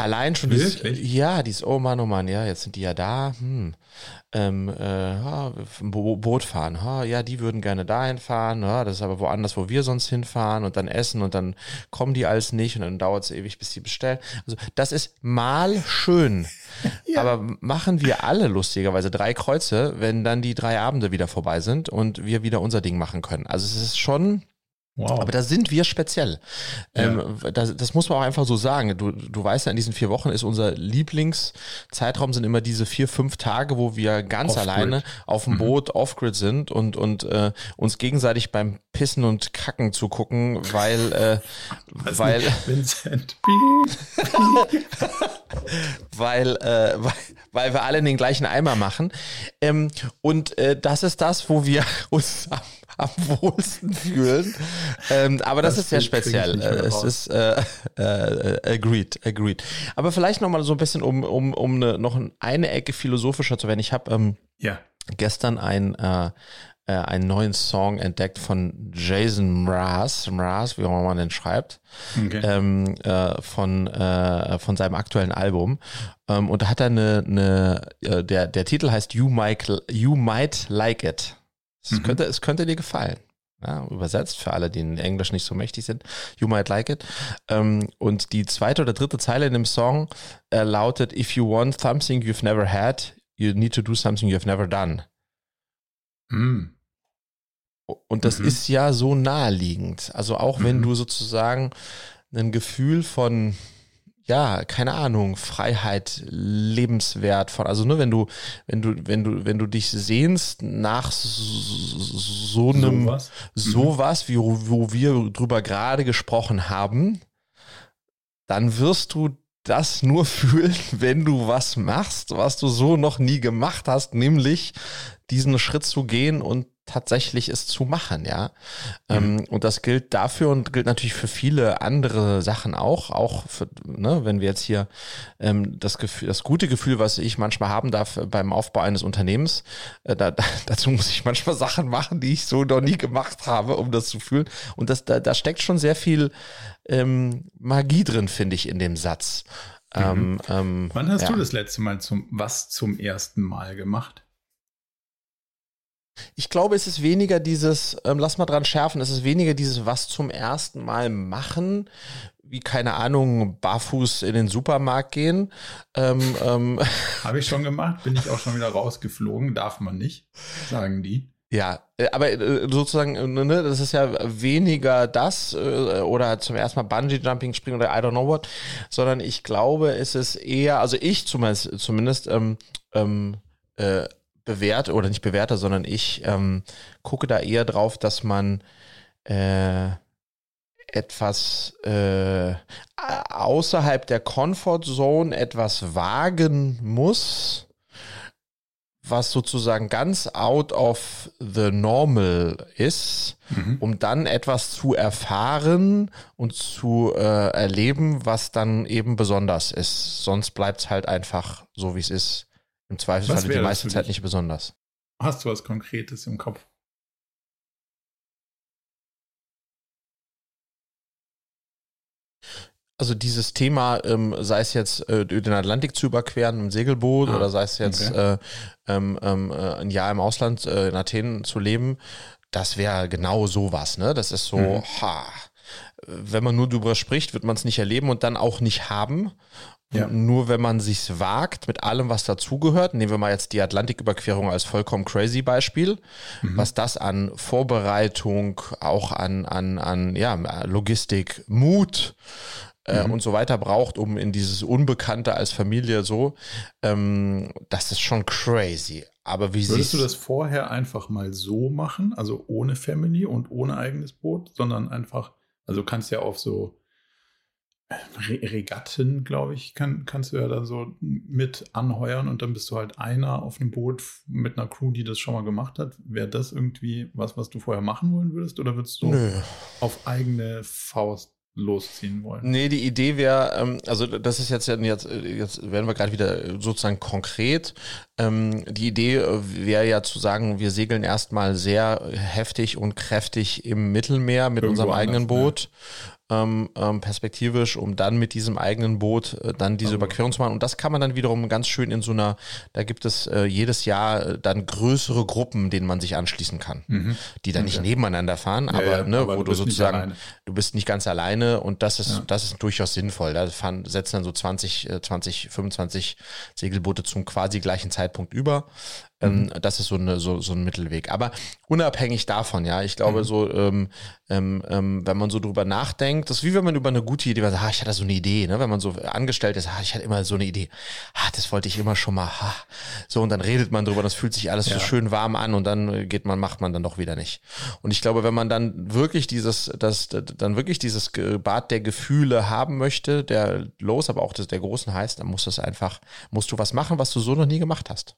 Allein schon dieses, ja, dieses, oh Mann, oh Mann, ja, jetzt sind die ja da, hm, ähm, äh, ja, Boot fahren, ha, ja, die würden gerne dahin fahren, ja, das ist aber woanders, wo wir sonst hinfahren und dann essen und dann kommen die alles nicht und dann dauert es ewig, bis die bestellen. Also das ist mal schön. ja. Aber machen wir alle lustigerweise drei Kreuze, wenn dann die drei Abende wieder vorbei sind und wir wieder unser Ding machen können. Also es ist schon, Wow. Aber da sind wir speziell. Ja. Ähm, das, das, muss man auch einfach so sagen. Du, du weißt ja, in diesen vier Wochen ist unser Lieblingszeitraum sind immer diese vier, fünf Tage, wo wir ganz alleine auf dem mhm. Boot off-grid sind und, und äh, uns gegenseitig beim Pissen und Kacken zugucken, weil, äh, weil, Vincent. weil, äh, weil, weil wir alle in den gleichen Eimer machen. Ähm, und äh, das ist das, wo wir uns am wohlsten fühlen. Ähm, aber das, das, ist sehr speziell. Äh, es ist äh, äh, agreed, agreed. Aber vielleicht noch mal so ein bisschen, um, um, um eine, noch eine Ecke philosophischer zu werden. Ich habe ähm, ja. gestern ein äh, äh, einen neuen Song entdeckt von Jason Mraz, Mraz, wie auch immer man den schreibt, okay. ähm, äh, von, äh, von seinem aktuellen Album. Ähm, und da hat er eine, eine äh, der, der Titel heißt You Might, you Might Like It. Es, mhm. könnte, es könnte dir gefallen. Ja, übersetzt für alle, die in Englisch nicht so mächtig sind. You might like it. Ähm, und die zweite oder dritte Zeile in dem Song äh, lautet: If you want something you've never had, you need to do something you've never done. Mhm. Und das mhm. ist ja so naheliegend. Also auch wenn mhm. du sozusagen ein Gefühl von ja, keine Ahnung, Freiheit, lebenswert von, also nur wenn du, wenn du, wenn du, wenn du dich sehnst nach so einem, sowas, sowas wie, wo wir drüber gerade gesprochen haben, dann wirst du das nur fühlen, wenn du was machst, was du so noch nie gemacht hast, nämlich diesen Schritt zu gehen und tatsächlich es zu machen, ja. Mhm. Ähm, und das gilt dafür und gilt natürlich für viele andere Sachen auch. Auch für, ne, wenn wir jetzt hier ähm, das Gefühl, das gute Gefühl, was ich manchmal haben darf beim Aufbau eines Unternehmens, äh, da, da, dazu muss ich manchmal Sachen machen, die ich so noch nie gemacht habe, um das zu fühlen. Und das, da, da steckt schon sehr viel ähm, Magie drin, finde ich, in dem Satz. Mhm. Ähm, ähm, Wann hast ja. du das letzte Mal zum was zum ersten Mal gemacht? Ich glaube, es ist weniger dieses, ähm, lass mal dran schärfen, es ist weniger dieses was zum ersten Mal machen, wie keine Ahnung, barfuß in den Supermarkt gehen. Ähm, ähm. Habe ich schon gemacht, bin ich auch schon wieder rausgeflogen, darf man nicht, sagen die. Ja, äh, aber äh, sozusagen, äh, ne, das ist ja weniger das oder zum ersten Mal Bungee Jumping springen oder I don't know what, sondern ich glaube, es ist eher, also ich zumindest, zumindest ähm, ähm, äh, bewerte oder nicht bewerte, sondern ich ähm, gucke da eher drauf, dass man äh, etwas äh, außerhalb der Comfort Zone etwas wagen muss, was sozusagen ganz out of the normal ist, mhm. um dann etwas zu erfahren und zu äh, erleben, was dann eben besonders ist. Sonst bleibt es halt einfach so, wie es ist. Im Zweifelsfall die meiste Zeit nicht besonders. Hast du was Konkretes im Kopf? Also dieses Thema, ähm, sei es jetzt äh, den Atlantik zu überqueren im Segelboot ah, oder sei es jetzt okay. äh, ähm, ähm äh, ein Jahr im Ausland äh, in Athen zu leben, das wäre genau sowas, ne? Das ist so, mhm. ha, wenn man nur drüber spricht, wird man es nicht erleben und dann auch nicht haben. Ja. Nur wenn man sich's wagt, mit allem, was dazugehört, nehmen wir mal jetzt die Atlantiküberquerung als vollkommen crazy Beispiel, mhm. was das an Vorbereitung, auch an, an, an ja, Logistik, Mut äh, mhm. und so weiter braucht, um in dieses Unbekannte als Familie so, ähm, das ist schon crazy. Aber wie Würdest du das vorher einfach mal so machen, also ohne Family und ohne eigenes Boot, sondern einfach, also kannst ja auf so Regatten, glaube ich, kann, kannst du ja dann so mit anheuern und dann bist du halt einer auf einem Boot mit einer Crew, die das schon mal gemacht hat. Wäre das irgendwie was, was du vorher machen wollen würdest oder würdest du Nö. auf eigene Faust losziehen wollen? Nee, die Idee wäre, ähm, also das ist jetzt, jetzt, jetzt werden wir gerade wieder sozusagen konkret. Ähm, die Idee wäre ja zu sagen, wir segeln erstmal sehr heftig und kräftig im Mittelmeer mit Irgendwo unserem eigenen anders, Boot. Ja ähm, ähm, perspektivisch, um dann mit diesem eigenen Boot äh, dann diese also. Überquerung zu machen. Und das kann man dann wiederum ganz schön in so einer, da gibt es äh, jedes Jahr äh, dann größere Gruppen, denen man sich anschließen kann, mhm. die dann okay. nicht nebeneinander fahren, ja, aber, ja, ne, aber wo du, du sozusagen, du bist nicht ganz alleine und das ist, ja. das ist durchaus sinnvoll. Da fahren, setzen dann so 20, 20, 25 Segelboote zum quasi gleichen Zeitpunkt über. Ähm, mhm. Das ist so, eine, so, so ein Mittelweg. Aber unabhängig davon, ja, ich glaube, mhm. so, ähm, ähm, ähm, wenn man so drüber nachdenkt, das ist wie wenn man über eine gute Idee sagt, ah, ich hatte so eine Idee, ne? wenn man so angestellt ist, ah, ich hatte immer so eine Idee, ah, das wollte ich immer schon mal, ah. so und dann redet man drüber, das fühlt sich alles ja. so schön warm an und dann geht man, macht man dann doch wieder nicht. Und ich glaube, wenn man dann wirklich dieses, das, dann wirklich dieses Bad der Gefühle haben möchte, der Los, aber auch das, der Großen heißt, dann muss das einfach, musst du was machen, was du so noch nie gemacht hast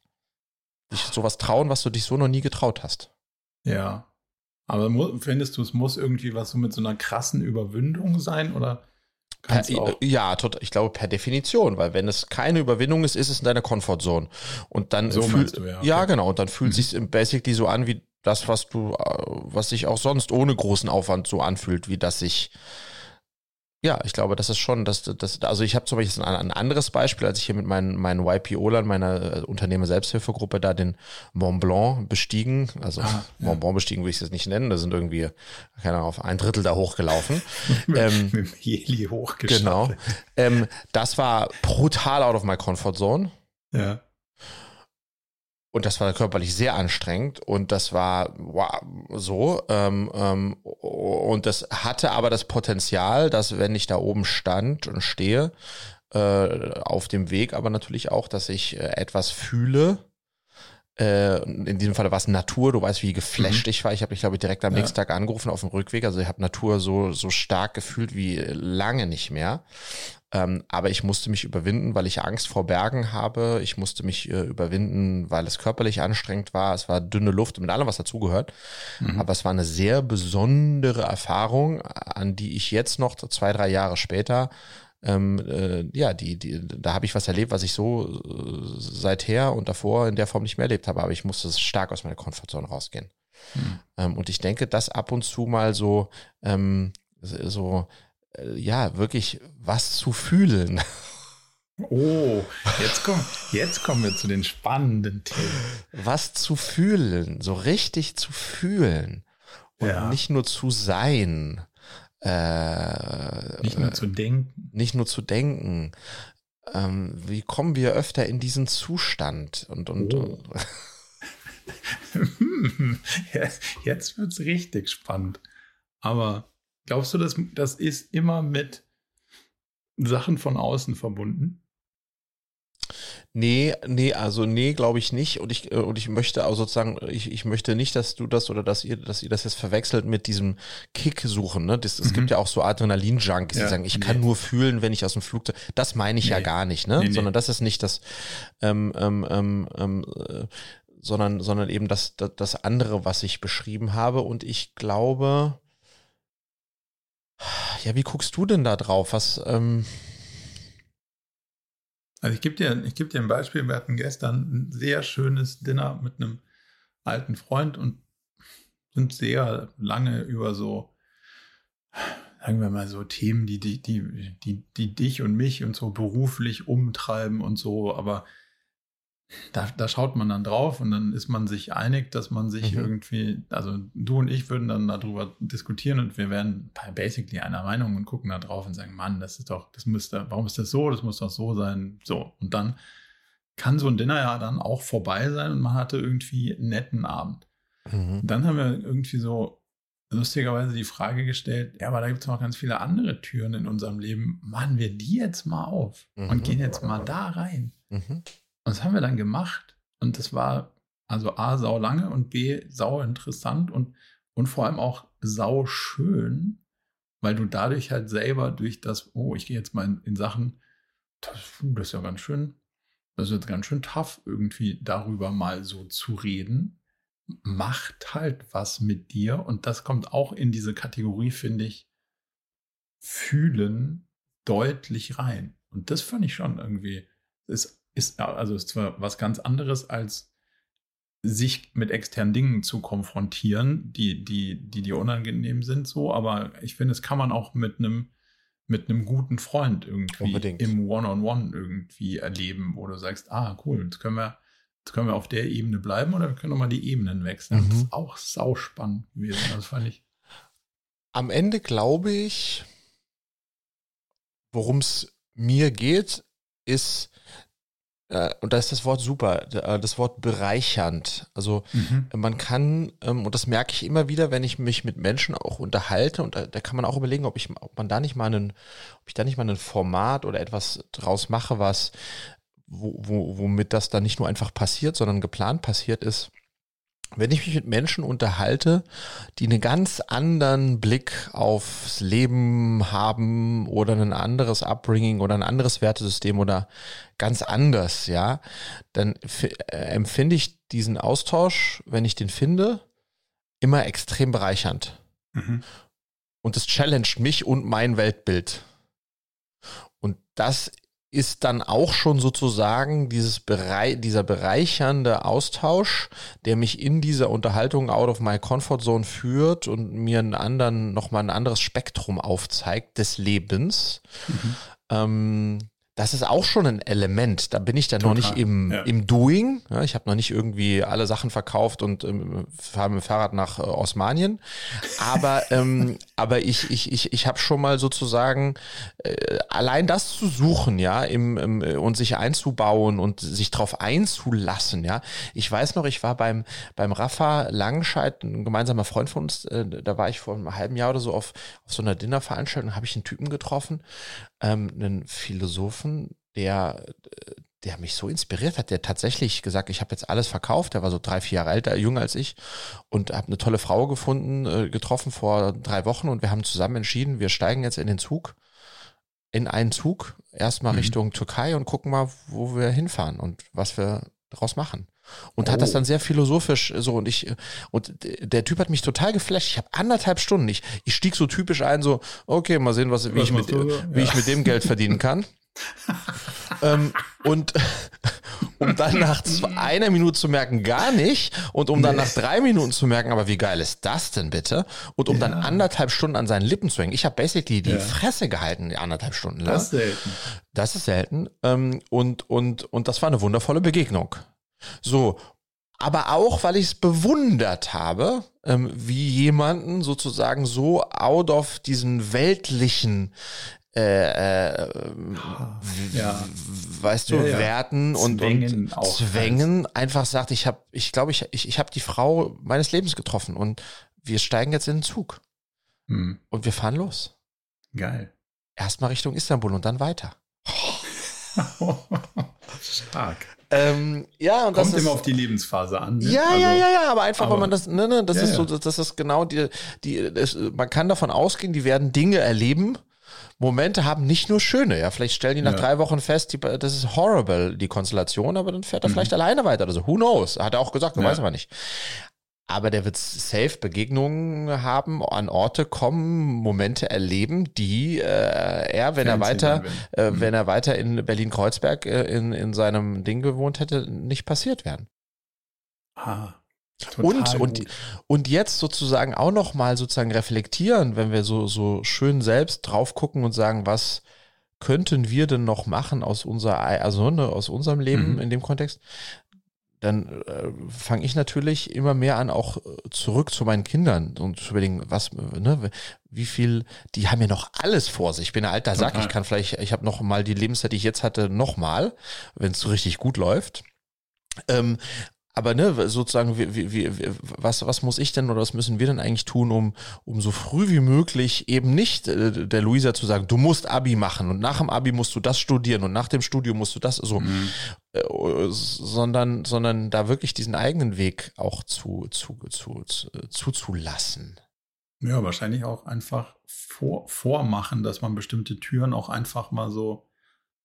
dich sowas trauen, was du dich so noch nie getraut hast. Ja. Aber findest du, es muss irgendwie was so mit so einer krassen Überwindung sein oder? Per, ja, ich glaube per Definition, weil wenn es keine Überwindung ist, ist es in deiner Comfortzone. Und dann so fühlt, du, ja, okay. ja, genau, und dann fühlt mhm. sich im Basically so an wie das, was du, äh, was sich auch sonst ohne großen Aufwand so anfühlt, wie das sich ja, ich glaube, das ist schon, dass das, also ich habe zum Beispiel ein, ein, anderes Beispiel, als ich hier mit meinen, meinen YPO-Lern, meiner äh, Unternehmer Selbsthilfegruppe da den Mont Blanc bestiegen, also ah, Mont Blanc bestiegen würde ich es jetzt nicht nennen, da sind irgendwie, keine Ahnung, auf ein Drittel da hochgelaufen. ähm, mit dem Heli hochgeschaut. Genau. Ähm, das war brutal out of my comfort zone. Ja. Und das war körperlich sehr anstrengend und das war wow, so. Ähm, ähm, und das hatte aber das Potenzial, dass wenn ich da oben stand und stehe, äh, auf dem Weg, aber natürlich auch, dass ich äh, etwas fühle. Äh, in diesem Fall war es Natur, du weißt, wie geflasht mhm. ich war. Ich habe mich, glaube ich, direkt am ja. nächsten Tag angerufen auf dem Rückweg. Also ich habe Natur so, so stark gefühlt wie lange nicht mehr. Ähm, aber ich musste mich überwinden, weil ich Angst vor Bergen habe. Ich musste mich äh, überwinden, weil es körperlich anstrengend war. Es war dünne Luft mit allem, was dazugehört. Mhm. Aber es war eine sehr besondere Erfahrung, an die ich jetzt noch zwei, drei Jahre später ähm, äh, ja, die, die, da habe ich was erlebt, was ich so äh, seither und davor in der Form nicht mehr erlebt habe. Aber ich musste stark aus meiner Komfortzone rausgehen. Mhm. Ähm, und ich denke, dass ab und zu mal so, ähm, so ja, wirklich was zu fühlen. Oh, jetzt, komm, jetzt kommen wir zu den spannenden Themen. Was zu fühlen, so richtig zu fühlen. Und ja. nicht nur zu sein. Äh, nicht nur zu denken. Nicht nur zu denken. Ähm, wie kommen wir öfter in diesen Zustand? Und, und, oh. jetzt wird es richtig spannend. Aber Glaubst du, dass das ist immer mit Sachen von außen verbunden? Nee, nee, also nee, glaube ich nicht. Und ich, äh, und ich möchte auch sozusagen, ich, ich möchte nicht, dass du das oder dass ihr, dass ihr das jetzt verwechselt mit diesem Kick suchen. Ne? Das, es mhm. gibt ja auch so Adrenalin-Junkies, ja, die sagen, ich nee. kann nur fühlen, wenn ich aus dem Flugzeug. Das meine ich nee. ja gar nicht, ne? Nee, sondern das ist nicht das, ähm, ähm, ähm, ähm, äh, sondern, sondern eben das, das, das andere, was ich beschrieben habe. Und ich glaube, ja, wie guckst du denn da drauf? Was, ähm also ich gebe dir, geb dir ein Beispiel. Wir hatten gestern ein sehr schönes Dinner mit einem alten Freund und sind sehr lange über so, sagen wir mal so Themen, die, die, die, die, die dich und mich und so beruflich umtreiben und so, aber da, da schaut man dann drauf und dann ist man sich einig, dass man sich mhm. irgendwie, also du und ich würden dann darüber diskutieren und wir wären basically einer Meinung und gucken da drauf und sagen, Mann, das ist doch, das müsste, warum ist das so, das muss doch so sein, so. Und dann kann so ein Dinner ja dann auch vorbei sein und man hatte irgendwie einen netten Abend. Mhm. Dann haben wir irgendwie so lustigerweise die Frage gestellt, ja, aber da gibt es noch ganz viele andere Türen in unserem Leben. Machen wir die jetzt mal auf mhm. und gehen jetzt mal da rein. Mhm. Und das haben wir dann gemacht. Und das war also A, sau lange und B, sau interessant und, und vor allem auch sau schön, weil du dadurch halt selber durch das, oh, ich gehe jetzt mal in, in Sachen, das, das, ist ja ganz schön, das ist jetzt ganz schön tough, irgendwie darüber mal so zu reden, macht halt was mit dir. Und das kommt auch in diese Kategorie, finde ich, fühlen deutlich rein. Und das fand ich schon irgendwie, ist ist also ist zwar was ganz anderes als sich mit externen Dingen zu konfrontieren, die, die, die dir unangenehm sind, so, aber ich finde, es kann man auch mit einem mit einem guten Freund irgendwie Unbedingt. im One-on-One -on -One irgendwie erleben, wo du sagst, ah, cool, jetzt können wir, jetzt können wir auf der Ebene bleiben oder wir können nochmal die Ebenen wechseln. Mhm. Das ist auch sauspannend gewesen. Das fand ich. Am Ende glaube ich, worum es mir geht, ist und da ist das Wort super, äh, das Wort bereichernd. Also mhm. man kann, ähm, und das merke ich immer wieder, wenn ich mich mit Menschen auch unterhalte, und da, da kann man auch überlegen, ob ich, ob man da nicht mal einen, ob ich da nicht mal ein Format oder etwas draus mache, was, wo, wo, womit das dann nicht nur einfach passiert, sondern geplant passiert ist wenn ich mich mit Menschen unterhalte, die einen ganz anderen Blick aufs Leben haben oder ein anderes Upbringing oder ein anderes Wertesystem oder ganz anders, ja, dann äh, empfinde ich diesen Austausch, wenn ich den finde, immer extrem bereichernd. Mhm. Und es challenged mich und mein Weltbild. Und das ist dann auch schon sozusagen dieses Berei dieser bereichernde Austausch, der mich in dieser Unterhaltung out of my comfort zone führt und mir einen anderen, nochmal ein anderes Spektrum aufzeigt des Lebens. Mhm. Ähm, das ist auch schon ein Element. Da bin ich dann Total, noch nicht im, ja. im Doing. Ja, ich habe noch nicht irgendwie alle Sachen verkauft und ähm, fahre mit dem Fahrrad nach äh, Osmanien. Aber, ähm, aber ich, ich, ich, ich habe schon mal sozusagen äh, allein das zu suchen, ja, im, im, und sich einzubauen und sich darauf einzulassen, ja. Ich weiß noch, ich war beim, beim Rafa Langenscheid, ein gemeinsamer Freund von uns, äh, da war ich vor einem halben Jahr oder so auf, auf so einer Dinnerveranstaltung, habe ich einen Typen getroffen, ähm, einen Philosophen, der, der mich so inspiriert hat, der tatsächlich gesagt, ich habe jetzt alles verkauft, der war so drei, vier Jahre älter, jünger als ich und habe eine tolle Frau gefunden, äh, getroffen vor drei Wochen und wir haben zusammen entschieden, wir steigen jetzt in den Zug, in einen Zug, erstmal mhm. Richtung Türkei und gucken mal, wo wir hinfahren und was wir daraus machen und oh. hat das oh. dann sehr philosophisch so und ich und der Typ hat mich total geflasht. Ich habe anderthalb Stunden ich ich stieg so typisch ein so okay mal sehen was wie was ich mit so? wie ja. ich mit dem Geld verdienen kann. ähm, und um dann nach einer Minute zu merken, gar nicht. Und um dann nach drei Minuten zu merken, aber wie geil ist das denn bitte? Und um ja. dann anderthalb Stunden an seinen Lippen zu hängen. Ich habe basically die ja. Fresse gehalten, anderthalb Stunden lang. Das ist selten. Das ist selten. Ähm, und, und, und das war eine wundervolle Begegnung. So, aber auch, weil ich es bewundert habe, ähm, wie jemanden sozusagen so out of diesen weltlichen äh, äh, ja. weißt du, ja. Werten und, Zwängen, und Zwängen einfach sagt, ich habe, ich glaube, ich, ich, ich habe die Frau meines Lebens getroffen und wir steigen jetzt in den Zug. Hm. Und wir fahren los. Geil. Erstmal Richtung Istanbul und dann weiter. Stark. Ähm, ja, und Kommt das immer auf die Lebensphase an. Ne? Ja, also, ja, ja, ja, aber einfach, aber, weil man das, ne, ne, das ja, ist so, das ist genau die, die, das, man kann davon ausgehen, die werden Dinge erleben, Momente haben, nicht nur schöne, ja. Vielleicht stellen die nach ja. drei Wochen fest, die, das ist horrible, die Konstellation, aber dann fährt er mhm. vielleicht alleine weiter oder so. Who knows? Hat er auch gesagt, man ja. weiß aber nicht. Aber der wird safe Begegnungen haben, an Orte kommen, Momente erleben, die äh, er, wenn er weiter, äh, mhm. wenn er weiter in Berlin-Kreuzberg äh, in, in seinem Ding gewohnt hätte, nicht passiert wären. Ah, und, und, und jetzt sozusagen auch nochmal sozusagen reflektieren, wenn wir so, so schön selbst drauf gucken und sagen, was könnten wir denn noch machen aus unser, also ne, aus unserem Leben mhm. in dem Kontext, dann äh, fange ich natürlich immer mehr an, auch zurück zu meinen Kindern und zu überlegen, was, ne, wie viel, die haben ja noch alles vor sich. Ich bin ein alter Sack, ich kann vielleicht, ich habe noch mal die Lebenszeit, die ich jetzt hatte, noch mal, wenn es so richtig gut läuft. Ähm, aber ne, sozusagen, wie, wie, wie, was, was muss ich denn oder was müssen wir denn eigentlich tun, um, um so früh wie möglich eben nicht äh, der Luisa zu sagen, du musst Abi machen und nach dem Abi musst du das studieren und nach dem Studium musst du das so, mhm. äh, sondern, sondern da wirklich diesen eigenen Weg auch zu, zu, zu, zu, zuzulassen. Ja, wahrscheinlich auch einfach vor, vormachen, dass man bestimmte Türen auch einfach mal so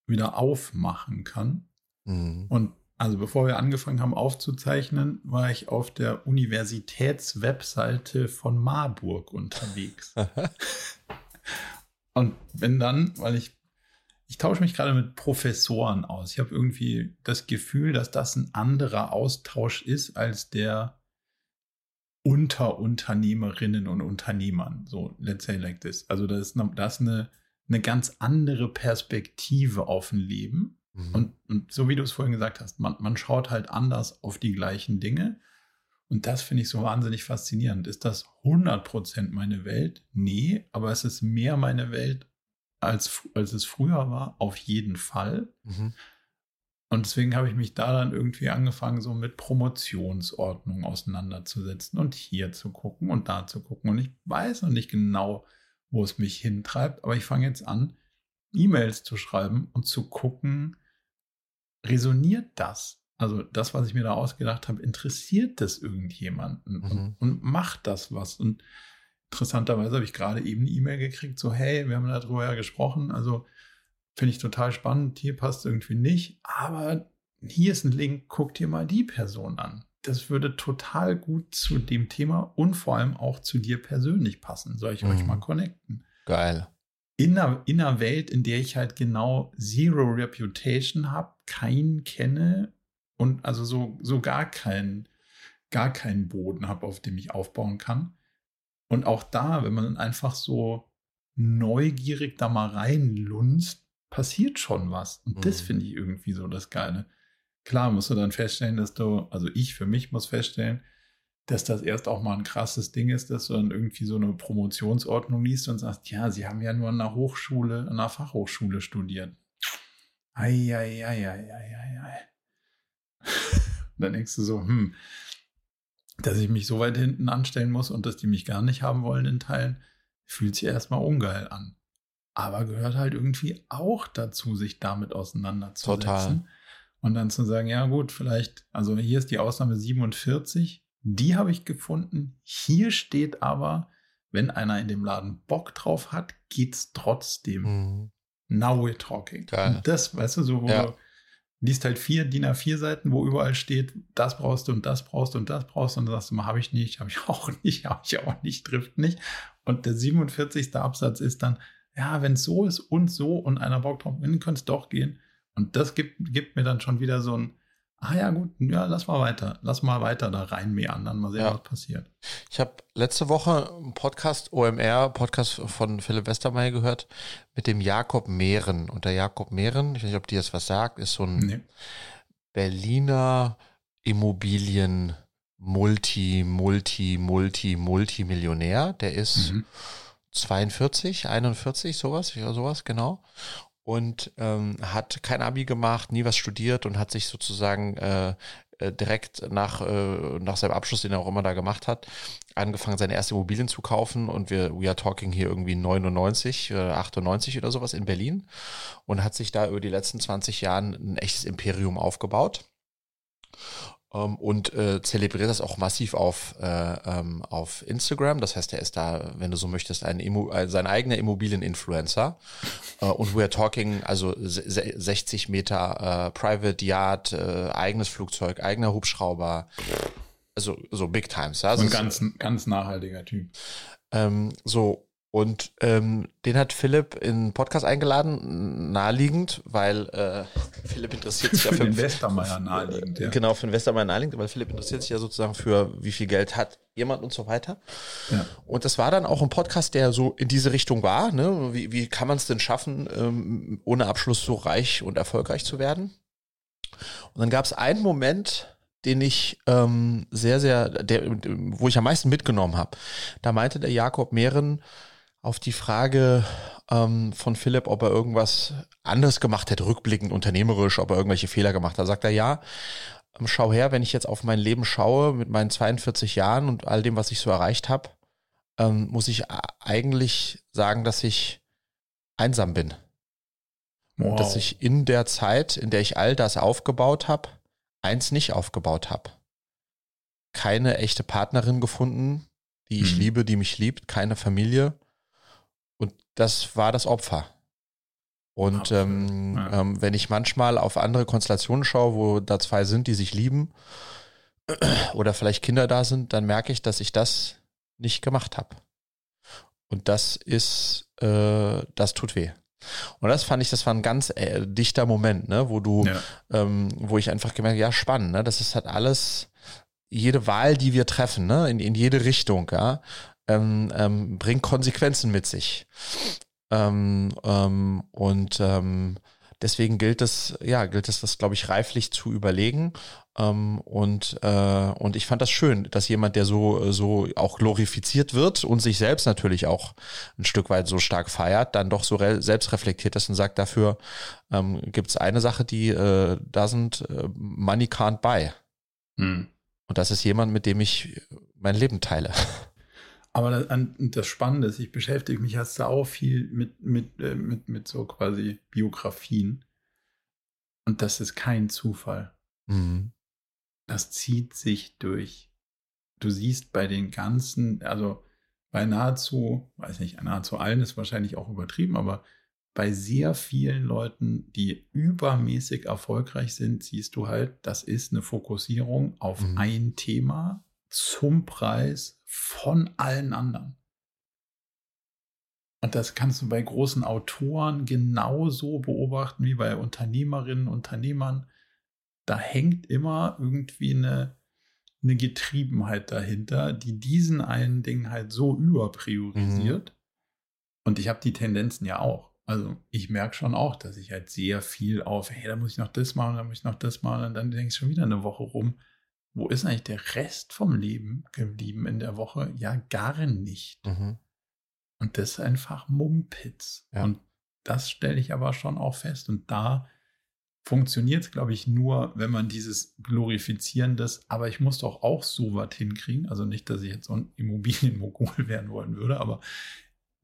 wieder aufmachen kann. Mhm. Und also bevor wir angefangen haben aufzuzeichnen, war ich auf der Universitätswebseite von Marburg unterwegs. Und wenn dann, weil ich, ich tausche mich gerade mit Professoren aus. Ich habe irgendwie das Gefühl, dass das ein anderer Austausch ist als der unter Unternehmerinnen und Unternehmern. So, let's say like this. Also das ist, eine, das ist eine, eine ganz andere Perspektive auf ein Leben Mhm. Und, und, so wie du es vorhin gesagt hast, man, man schaut halt anders auf die gleichen Dinge. Und das finde ich so wahnsinnig faszinierend. Ist das 100% meine Welt? Nee, aber es ist mehr meine Welt, als, als es früher war, auf jeden Fall. Mhm. Und deswegen habe ich mich da dann irgendwie angefangen, so mit Promotionsordnung auseinanderzusetzen und hier zu gucken und da zu gucken. Und ich weiß noch nicht genau, wo es mich hintreibt, aber ich fange jetzt an, E-Mails zu schreiben und zu gucken, resoniert das? Also das, was ich mir da ausgedacht habe, interessiert das irgendjemanden mhm. und, und, macht das was? Und interessanterweise habe ich gerade eben eine E-Mail gekriegt, so hey, wir haben darüber ja gesprochen, also finde ich total spannend, hier passt irgendwie nicht, aber hier ist ein Link, guck dir mal die Person an. Das würde total gut zu dem Thema und vor allem auch zu dir persönlich passen. Soll ich mhm. euch mal connecten? Geil in einer, in einer Welt, in der ich halt genau Zero Reputation habe, keinen kenne und also so, so gar keinen, gar keinen Boden habe, auf dem ich aufbauen kann. Und auch da, wenn man einfach so neugierig da mal reinlunzt, passiert schon was. Und mhm. das finde ich irgendwie so das Geile. Klar musst du dann feststellen, dass du, also ich für mich muss feststellen, dass das erst auch mal ein krasses Ding ist, dass du dann irgendwie so eine Promotionsordnung liest und sagst, ja, sie haben ja nur an einer Hochschule, an einer Fachhochschule studiert. Eieieiei. dann denkst du so, hm, dass ich mich so weit hinten anstellen muss und dass die mich gar nicht haben wollen in Teilen, fühlt sich erstmal ungeil an. Aber gehört halt irgendwie auch dazu, sich damit auseinanderzusetzen. Total. Und dann zu sagen, ja gut, vielleicht, also hier ist die Ausnahme 47, die habe ich gefunden. Hier steht aber, wenn einer in dem Laden Bock drauf hat, geht's trotzdem. Mhm. Now we're talking. Geil. das, weißt du, so, wo ja. du liest halt vier DIN A4 Seiten, wo überall steht, das brauchst du und das brauchst du und das brauchst du und dann sagst du mal, habe ich nicht, habe ich auch nicht, habe ich auch nicht, trifft nicht. Und der 47. Absatz ist dann, ja, wenn es so ist und so und einer Bock drauf, dann könnte es doch gehen. Und das gibt, gibt mir dann schon wieder so ein, ah ja gut, ja, lass mal weiter, lass mal weiter da rein meandern, mal sehen, ja. was passiert. Ich habe letzte Woche einen Podcast, OMR, Podcast von Philipp Westermeier gehört, mit dem Jakob Mehren. Und der Jakob Mehren, ich weiß nicht, ob dir das was sagt, ist so ein nee. Berliner Immobilien Multi, Multi, Multi, Multimillionär. Der ist mhm. 42, 41, sowas, sowas, genau und ähm, hat kein Abi gemacht, nie was studiert und hat sich sozusagen äh, äh, direkt nach, äh, nach seinem Abschluss, den er auch immer da gemacht hat, angefangen, seine erste Immobilien zu kaufen. Und wir, we are talking hier irgendwie 99, äh, 98 oder sowas in Berlin. Und hat sich da über die letzten 20 Jahre ein echtes Imperium aufgebaut ähm, und äh, zelebriert das auch massiv auf, äh, ähm, auf Instagram. Das heißt, er ist da, wenn du so möchtest, ein Immo äh, sein eigener Immobilieninfluencer. Äh, und we're talking, also 60 Meter äh, Private Yard, äh, eigenes Flugzeug, eigener Hubschrauber. Also so Big Times. Ja? Also ein ganz, ganz nachhaltiger Typ. Ähm, so, und ähm, den hat Philipp in einen Podcast eingeladen, naheliegend, weil äh, Philipp interessiert sich ja für, für den Westermeier naheliegend. Ja. Genau, für den Westermeier naheliegend, weil Philipp interessiert sich ja sozusagen für, wie viel Geld hat jemand und so weiter. Ja. Und das war dann auch ein Podcast, der so in diese Richtung war. Ne? Wie, wie kann man es denn schaffen, ähm, ohne Abschluss so reich und erfolgreich zu werden? Und dann gab es einen Moment, den ich ähm, sehr, sehr, der, wo ich am meisten mitgenommen habe. Da meinte der Jakob Mehren auf die Frage ähm, von Philipp, ob er irgendwas anders gemacht hätte, rückblickend unternehmerisch, ob er irgendwelche Fehler gemacht hat. Sagt er ja. Ähm, schau her, wenn ich jetzt auf mein Leben schaue mit meinen 42 Jahren und all dem, was ich so erreicht habe, ähm, muss ich eigentlich sagen, dass ich einsam bin. Wow. Dass ich in der Zeit, in der ich all das aufgebaut habe, eins nicht aufgebaut habe. Keine echte Partnerin gefunden, die ich hm. liebe, die mich liebt, keine Familie. Das war das Opfer. Und ähm, ja. ähm, wenn ich manchmal auf andere Konstellationen schaue, wo da zwei sind, die sich lieben, oder vielleicht Kinder da sind, dann merke ich, dass ich das nicht gemacht habe. Und das ist, äh, das tut weh. Und das fand ich, das war ein ganz äh, dichter Moment, ne, wo du, ja. ähm, wo ich einfach gemerkt, ja, spannend, ne, das ist halt alles, jede Wahl, die wir treffen, ne, in, in jede Richtung, ja, ähm, ähm, bringt Konsequenzen mit sich. Ähm, ähm, und ähm, deswegen gilt es, ja, gilt es, das, glaube ich, reiflich zu überlegen. Ähm, und, äh, und ich fand das schön, dass jemand, der so, so auch glorifiziert wird und sich selbst natürlich auch ein Stück weit so stark feiert, dann doch so selbst reflektiert ist und sagt, dafür ähm, gibt es eine Sache, die äh, da sind, äh, Money can't buy. Hm. Und das ist jemand, mit dem ich mein Leben teile. Aber das, Spannende ist, ich beschäftige mich ja sau viel mit, mit, äh, mit, mit so quasi Biografien. Und das ist kein Zufall. Mhm. Das zieht sich durch. Du siehst bei den ganzen, also bei nahezu, weiß nicht, nahezu allen ist wahrscheinlich auch übertrieben, aber bei sehr vielen Leuten, die übermäßig erfolgreich sind, siehst du halt, das ist eine Fokussierung auf mhm. ein Thema zum Preis von allen anderen. Und das kannst du bei großen Autoren genauso beobachten wie bei Unternehmerinnen, Unternehmern. Da hängt immer irgendwie eine, eine Getriebenheit dahinter, die diesen einen Ding halt so überpriorisiert. Mhm. Und ich habe die Tendenzen ja auch. Also ich merke schon auch, dass ich halt sehr viel auf, hey, da muss ich noch das machen, da muss ich noch das machen. Und dann denke ich schon wieder eine Woche rum wo ist eigentlich der Rest vom Leben geblieben in der Woche? Ja, gar nicht. Mhm. Und das ist einfach Mumpitz. Ja. Und das stelle ich aber schon auch fest. Und da funktioniert es, glaube ich, nur, wenn man dieses Glorifizieren des, aber ich muss doch auch so was hinkriegen. Also nicht, dass ich jetzt so ein Immobilienmogul werden wollen würde, aber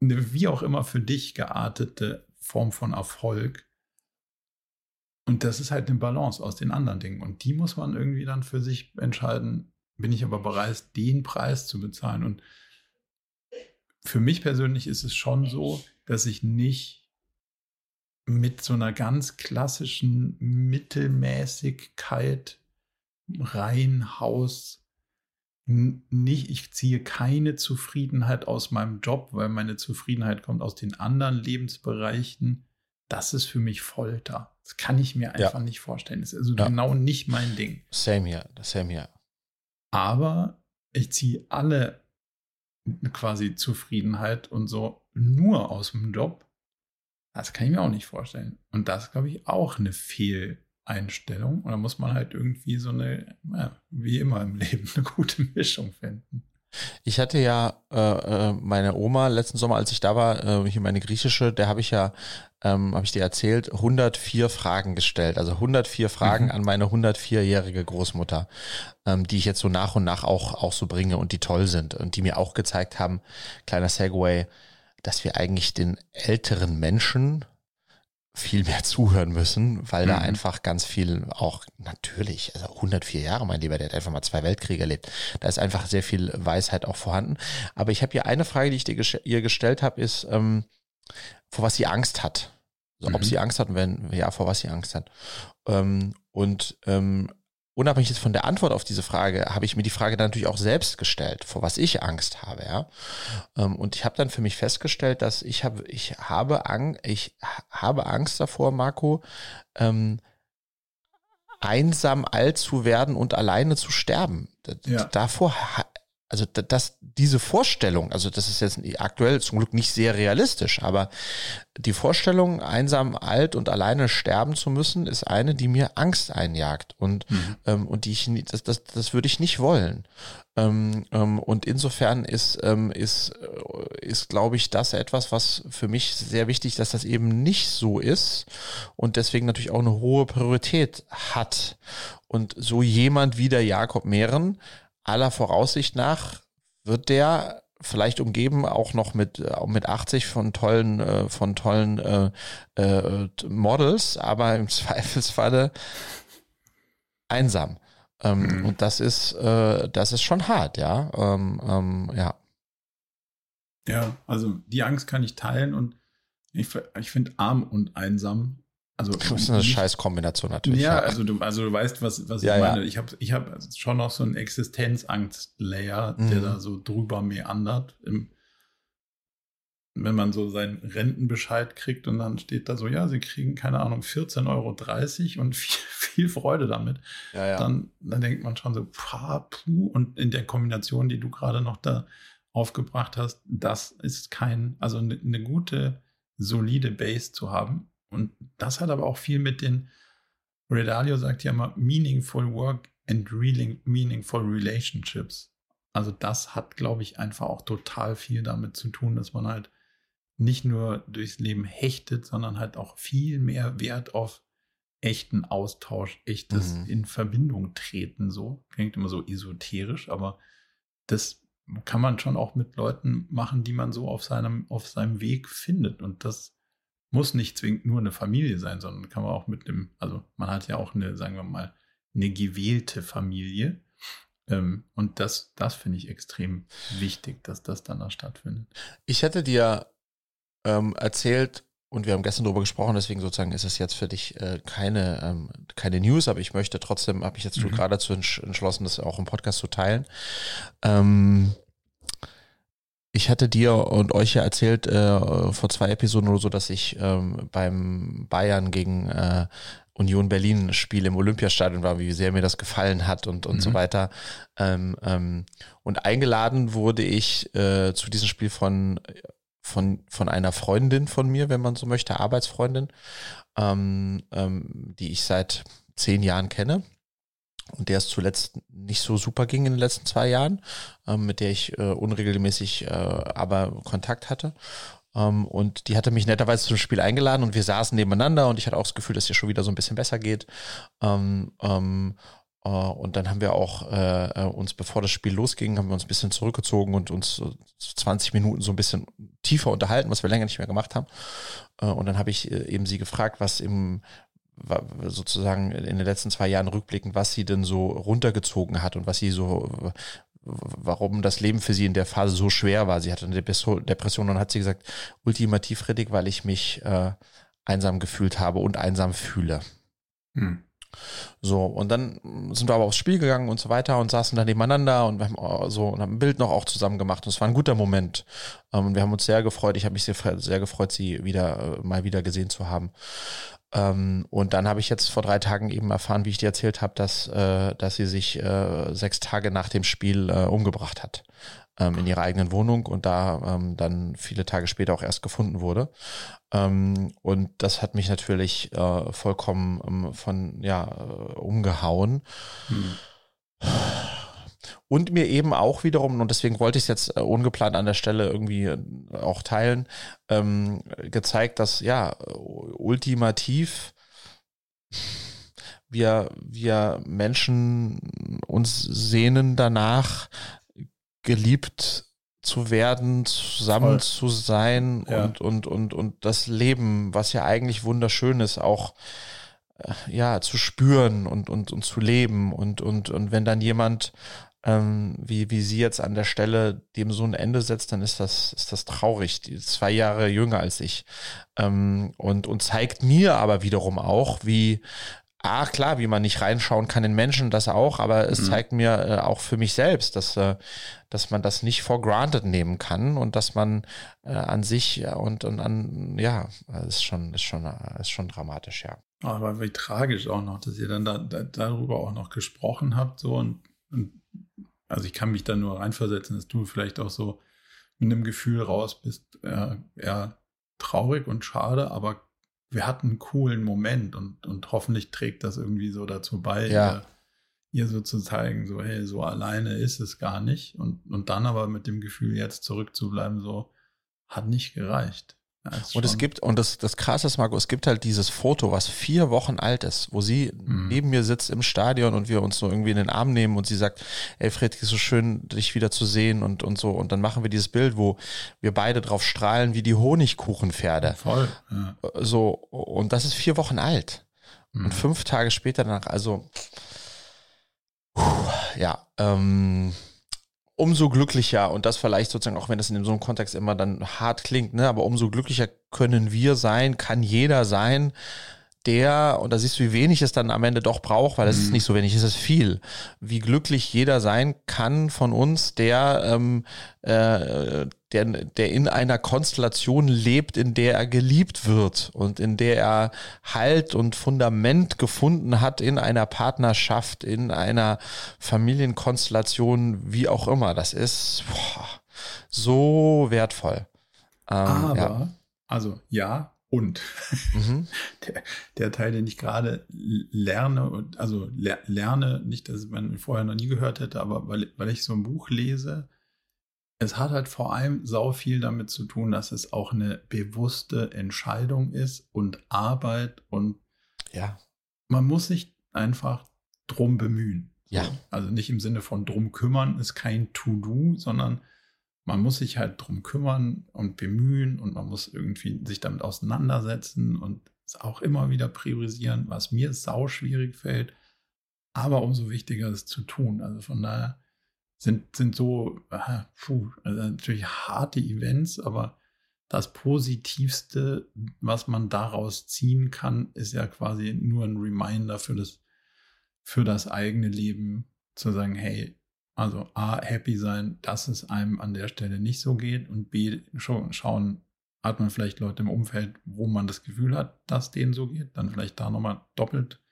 eine wie auch immer für dich geartete Form von Erfolg und das ist halt eine Balance aus den anderen Dingen. Und die muss man irgendwie dann für sich entscheiden, bin ich aber bereit, den Preis zu bezahlen. Und für mich persönlich ist es schon so, dass ich nicht mit so einer ganz klassischen Mittelmäßigkeit reinhaus nicht, ich ziehe keine Zufriedenheit aus meinem Job, weil meine Zufriedenheit kommt aus den anderen Lebensbereichen. Das ist für mich Folter. Das kann ich mir einfach ja. nicht vorstellen. Das ist also ja. genau nicht mein Ding. Same hier, same hier. Aber ich ziehe alle quasi Zufriedenheit und so nur aus dem Job. Das kann ich mir auch nicht vorstellen. Und das glaube ich auch eine Fehleinstellung. Und da muss man halt irgendwie so eine, ja, wie immer im Leben, eine gute Mischung finden. Ich hatte ja äh, äh, meine Oma letzten Sommer, als ich da war, äh, hier meine griechische, der habe ich ja, ähm, habe ich dir erzählt, 104 Fragen gestellt. Also 104 Fragen mhm. an meine 104-jährige Großmutter, ähm, die ich jetzt so nach und nach auch, auch so bringe und die toll sind und die mir auch gezeigt haben, kleiner Segway, dass wir eigentlich den älteren Menschen viel mehr zuhören müssen, weil mhm. da einfach ganz viel auch natürlich, also 104 Jahre, mein Lieber, der hat einfach mal zwei Weltkriege erlebt. Da ist einfach sehr viel Weisheit auch vorhanden. Aber ich habe hier eine Frage, die ich dir, ihr gestellt habe, ist, ähm, vor was sie Angst hat. Also, mhm. Ob sie Angst hat und wenn, ja, vor was sie Angst hat. Ähm, und ähm, unabhängig jetzt von der Antwort auf diese Frage, habe ich mir die Frage dann natürlich auch selbst gestellt, vor was ich Angst habe, ja. Ähm, und ich habe dann für mich festgestellt, dass ich habe, ich habe Angst, ich habe Angst davor, Marco, ähm, einsam alt zu werden und alleine zu sterben. Ja. Davor also dass diese Vorstellung, also das ist jetzt aktuell zum Glück nicht sehr realistisch, aber die Vorstellung, einsam, alt und alleine sterben zu müssen, ist eine, die mir Angst einjagt und mhm. ähm, und die ich das, das das würde ich nicht wollen. Ähm, ähm, und insofern ist ähm, ist äh, ist glaube ich das etwas, was für mich sehr wichtig, dass das eben nicht so ist und deswegen natürlich auch eine hohe Priorität hat. Und so jemand wie der Jakob Mehren aller Voraussicht nach wird der vielleicht umgeben auch noch mit äh, mit 80 von tollen äh, von tollen äh, äh, Models, aber im Zweifelsfalle einsam. Ähm, mhm. Und das ist äh, das ist schon hart, ja, ähm, ähm, ja. Ja, also die Angst kann ich teilen und ich, ich finde arm und einsam also, das ist eine Scheißkombination natürlich. Ja, ja, Also, du, also du weißt, was, was ja, ich meine. Ja. Ich habe ich hab schon noch so einen Existenzangst-Layer, mhm. der da so drüber meandert. Im, wenn man so seinen Rentenbescheid kriegt und dann steht da so, ja, sie kriegen, keine Ahnung, 14,30 Euro und viel, viel Freude damit. Dann, dann denkt man schon so, pah, puh, und in der Kombination, die du gerade noch da aufgebracht hast, das ist kein, also eine, eine gute, solide Base zu haben, und das hat aber auch viel mit den, Redalio sagt ja immer, meaningful work and really meaningful relationships. Also das hat, glaube ich, einfach auch total viel damit zu tun, dass man halt nicht nur durchs Leben hechtet, sondern halt auch viel mehr Wert auf echten Austausch, echtes mhm. in Verbindung treten. So klingt immer so esoterisch, aber das kann man schon auch mit Leuten machen, die man so auf seinem auf seinem Weg findet. Und das muss nicht zwingend nur eine Familie sein, sondern kann man auch mit dem, also man hat ja auch eine, sagen wir mal, eine gewählte Familie. Ähm, und das, das finde ich extrem wichtig, dass das dann da stattfindet. Ich hätte dir ähm, erzählt, und wir haben gestern darüber gesprochen, deswegen sozusagen ist es jetzt für dich äh, keine, ähm, keine News, aber ich möchte trotzdem, habe ich jetzt mhm. gerade dazu entschlossen, das auch im Podcast zu teilen. Ähm, ich hatte dir und euch ja erzählt äh, vor zwei Episoden oder so, dass ich ähm, beim Bayern gegen äh, Union Berlin Spiel im Olympiastadion war, wie sehr mir das gefallen hat und, und mhm. so weiter. Ähm, ähm, und eingeladen wurde ich äh, zu diesem Spiel von, von, von einer Freundin von mir, wenn man so möchte, Arbeitsfreundin, ähm, ähm, die ich seit zehn Jahren kenne und der es zuletzt nicht so super ging in den letzten zwei Jahren, ähm, mit der ich äh, unregelmäßig äh, aber Kontakt hatte. Ähm, und die hatte mich netterweise zum Spiel eingeladen und wir saßen nebeneinander und ich hatte auch das Gefühl, dass ihr schon wieder so ein bisschen besser geht. Ähm, ähm, äh, und dann haben wir auch äh uns, bevor das Spiel losging, haben wir uns ein bisschen zurückgezogen und uns so 20 Minuten so ein bisschen tiefer unterhalten, was wir länger nicht mehr gemacht haben. Äh, und dann habe ich eben sie gefragt, was im sozusagen in den letzten zwei Jahren rückblickend, was sie denn so runtergezogen hat und was sie so, warum das Leben für sie in der Phase so schwer war. Sie hatte eine Depression und hat sie gesagt, ultimativ Riddick, weil ich mich äh, einsam gefühlt habe und einsam fühle. Hm. So, und dann sind wir aber aufs Spiel gegangen und so weiter und saßen dann nebeneinander und haben so und haben ein Bild noch auch zusammen gemacht. Und es war ein guter Moment. Ähm, wir haben uns sehr gefreut. Ich habe mich sehr, sehr gefreut, sie wieder äh, mal wieder gesehen zu haben. Ähm, und dann habe ich jetzt vor drei Tagen eben erfahren, wie ich dir erzählt habe, dass, äh, dass sie sich äh, sechs Tage nach dem Spiel äh, umgebracht hat ähm, in ihrer eigenen Wohnung und da ähm, dann viele Tage später auch erst gefunden wurde. Ähm, und das hat mich natürlich äh, vollkommen ähm, von ja äh, umgehauen. Hm und mir eben auch wiederum, und deswegen wollte ich es jetzt äh, ungeplant an der Stelle irgendwie äh, auch teilen, ähm, gezeigt, dass ja, ultimativ wir, wir Menschen uns sehnen danach, geliebt zu werden, zusammen Voll. zu sein ja. und, und, und, und das Leben, was ja eigentlich wunderschön ist, auch äh, ja, zu spüren und, und, und zu leben. Und, und, und wenn dann jemand ähm, wie, wie sie jetzt an der Stelle dem so ein Ende setzt, dann ist das, ist das traurig. Die ist zwei Jahre jünger als ich. Ähm, und, und zeigt mir aber wiederum auch, wie, Ah, klar, wie man nicht reinschauen kann in Menschen, das auch, aber es mhm. zeigt mir äh, auch für mich selbst, dass, äh, dass man das nicht for granted nehmen kann und dass man äh, an sich und, und an, ja, ist schon, ist schon, ist schon dramatisch, ja. Aber wie tragisch auch noch, dass ihr dann da, da, darüber auch noch gesprochen habt, so und, und also ich kann mich da nur reinversetzen, dass du vielleicht auch so mit einem Gefühl raus bist, äh, ja, traurig und schade, aber wir hatten einen coolen Moment und, und hoffentlich trägt das irgendwie so dazu bei, ja. ihr, ihr so zu zeigen, so, hey, so alleine ist es gar nicht. Und, und dann aber mit dem Gefühl, jetzt zurückzubleiben, so, hat nicht gereicht. Und es gibt, und das, das krasse ist, Marco, es gibt halt dieses Foto, was vier Wochen alt ist, wo sie mhm. neben mir sitzt im Stadion und wir uns so irgendwie in den Arm nehmen und sie sagt, ey Fred, ist so schön, dich wieder zu sehen und, und so. Und dann machen wir dieses Bild, wo wir beide drauf strahlen wie die Honigkuchenpferde. Voll. Ja. So, und das ist vier Wochen alt. Mhm. Und fünf Tage später danach, also, ja, ähm, umso glücklicher und das vielleicht sozusagen, auch wenn das in so einem Kontext immer dann hart klingt, ne, aber umso glücklicher können wir sein, kann jeder sein, der, und da siehst du, wie wenig es dann am Ende doch braucht, weil es mhm. ist nicht so wenig, es ist viel, wie glücklich jeder sein kann von uns, der, ähm, äh, der, der in einer Konstellation lebt, in der er geliebt wird und in der er Halt und Fundament gefunden hat in einer Partnerschaft, in einer Familienkonstellation, wie auch immer. Das ist boah, so wertvoll. Ähm, Aber, ja. also ja, und mhm. der, der, Teil, den ich gerade lerne, also lerne, nicht, dass man vorher noch nie gehört hätte, aber weil, weil ich so ein Buch lese, es hat halt vor allem sau viel damit zu tun, dass es auch eine bewusste Entscheidung ist und Arbeit und ja. man muss sich einfach drum bemühen. Ja. Also nicht im Sinne von drum kümmern ist kein To-Do, sondern man muss sich halt drum kümmern und bemühen und man muss irgendwie sich damit auseinandersetzen und es auch immer wieder priorisieren, was mir sau schwierig fällt. Aber umso wichtiger ist es zu tun. Also von daher sind, sind so, äh, puh, also natürlich harte Events, aber das Positivste, was man daraus ziehen kann, ist ja quasi nur ein Reminder für das, für das eigene Leben, zu sagen, hey, also A, happy sein, dass es einem an der Stelle nicht so geht und B, schauen, hat man vielleicht Leute im Umfeld, wo man das Gefühl hat, dass denen so geht, dann vielleicht da nochmal doppelt,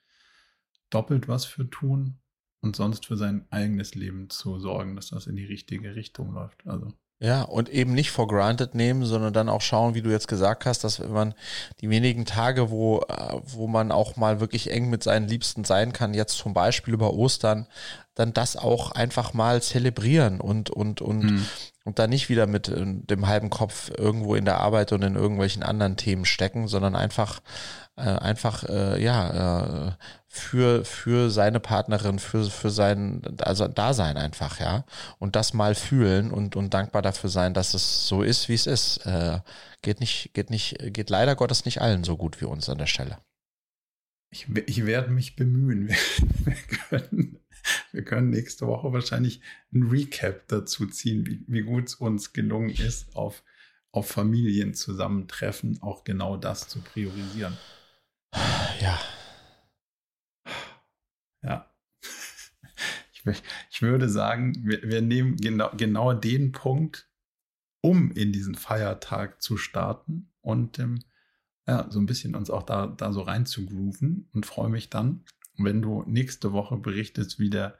doppelt was für tun und sonst für sein eigenes Leben zu sorgen, dass das in die richtige Richtung läuft. Also ja, und eben nicht for granted nehmen, sondern dann auch schauen, wie du jetzt gesagt hast, dass wenn man die wenigen Tage, wo, äh, wo man auch mal wirklich eng mit seinen Liebsten sein kann, jetzt zum Beispiel über Ostern, dann das auch einfach mal zelebrieren und, und, und, mhm. Und da nicht wieder mit äh, dem halben Kopf irgendwo in der Arbeit und in irgendwelchen anderen Themen stecken, sondern einfach, äh, einfach, äh, ja, äh, für, für seine Partnerin, für, für sein, also Dasein einfach, ja. Und das mal fühlen und, und dankbar dafür sein, dass es so ist, wie es ist. Äh, geht nicht, geht nicht, geht leider Gottes nicht allen so gut wie uns an der Stelle. Ich, ich werde mich bemühen. Wir, können, wir können nächste Woche wahrscheinlich ein Recap dazu ziehen, wie, wie gut es uns gelungen ist, auf, auf Familienzusammentreffen auch genau das zu priorisieren. Ja, ja. Ich, ich würde sagen, wir, wir nehmen genau, genau den Punkt, um in diesen Feiertag zu starten und ähm, ja, so ein bisschen uns auch da, da so rein zu grooven und freue mich dann, wenn du nächste Woche berichtest, wie der,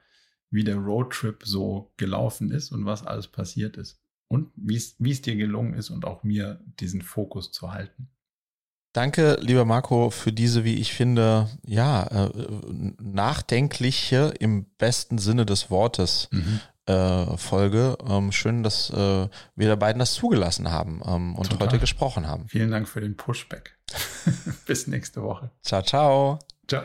wie der Roadtrip so gelaufen ist und was alles passiert ist und wie es dir gelungen ist und auch mir diesen Fokus zu halten. Danke, lieber Marco, für diese, wie ich finde, ja, äh, nachdenkliche im besten Sinne des Wortes mhm. äh, Folge. Ähm, schön, dass äh, wir da beiden das zugelassen haben ähm, und Total. heute gesprochen haben. Vielen Dank für den Pushback. Bis nächste Woche. Ciao, ciao. Ciao.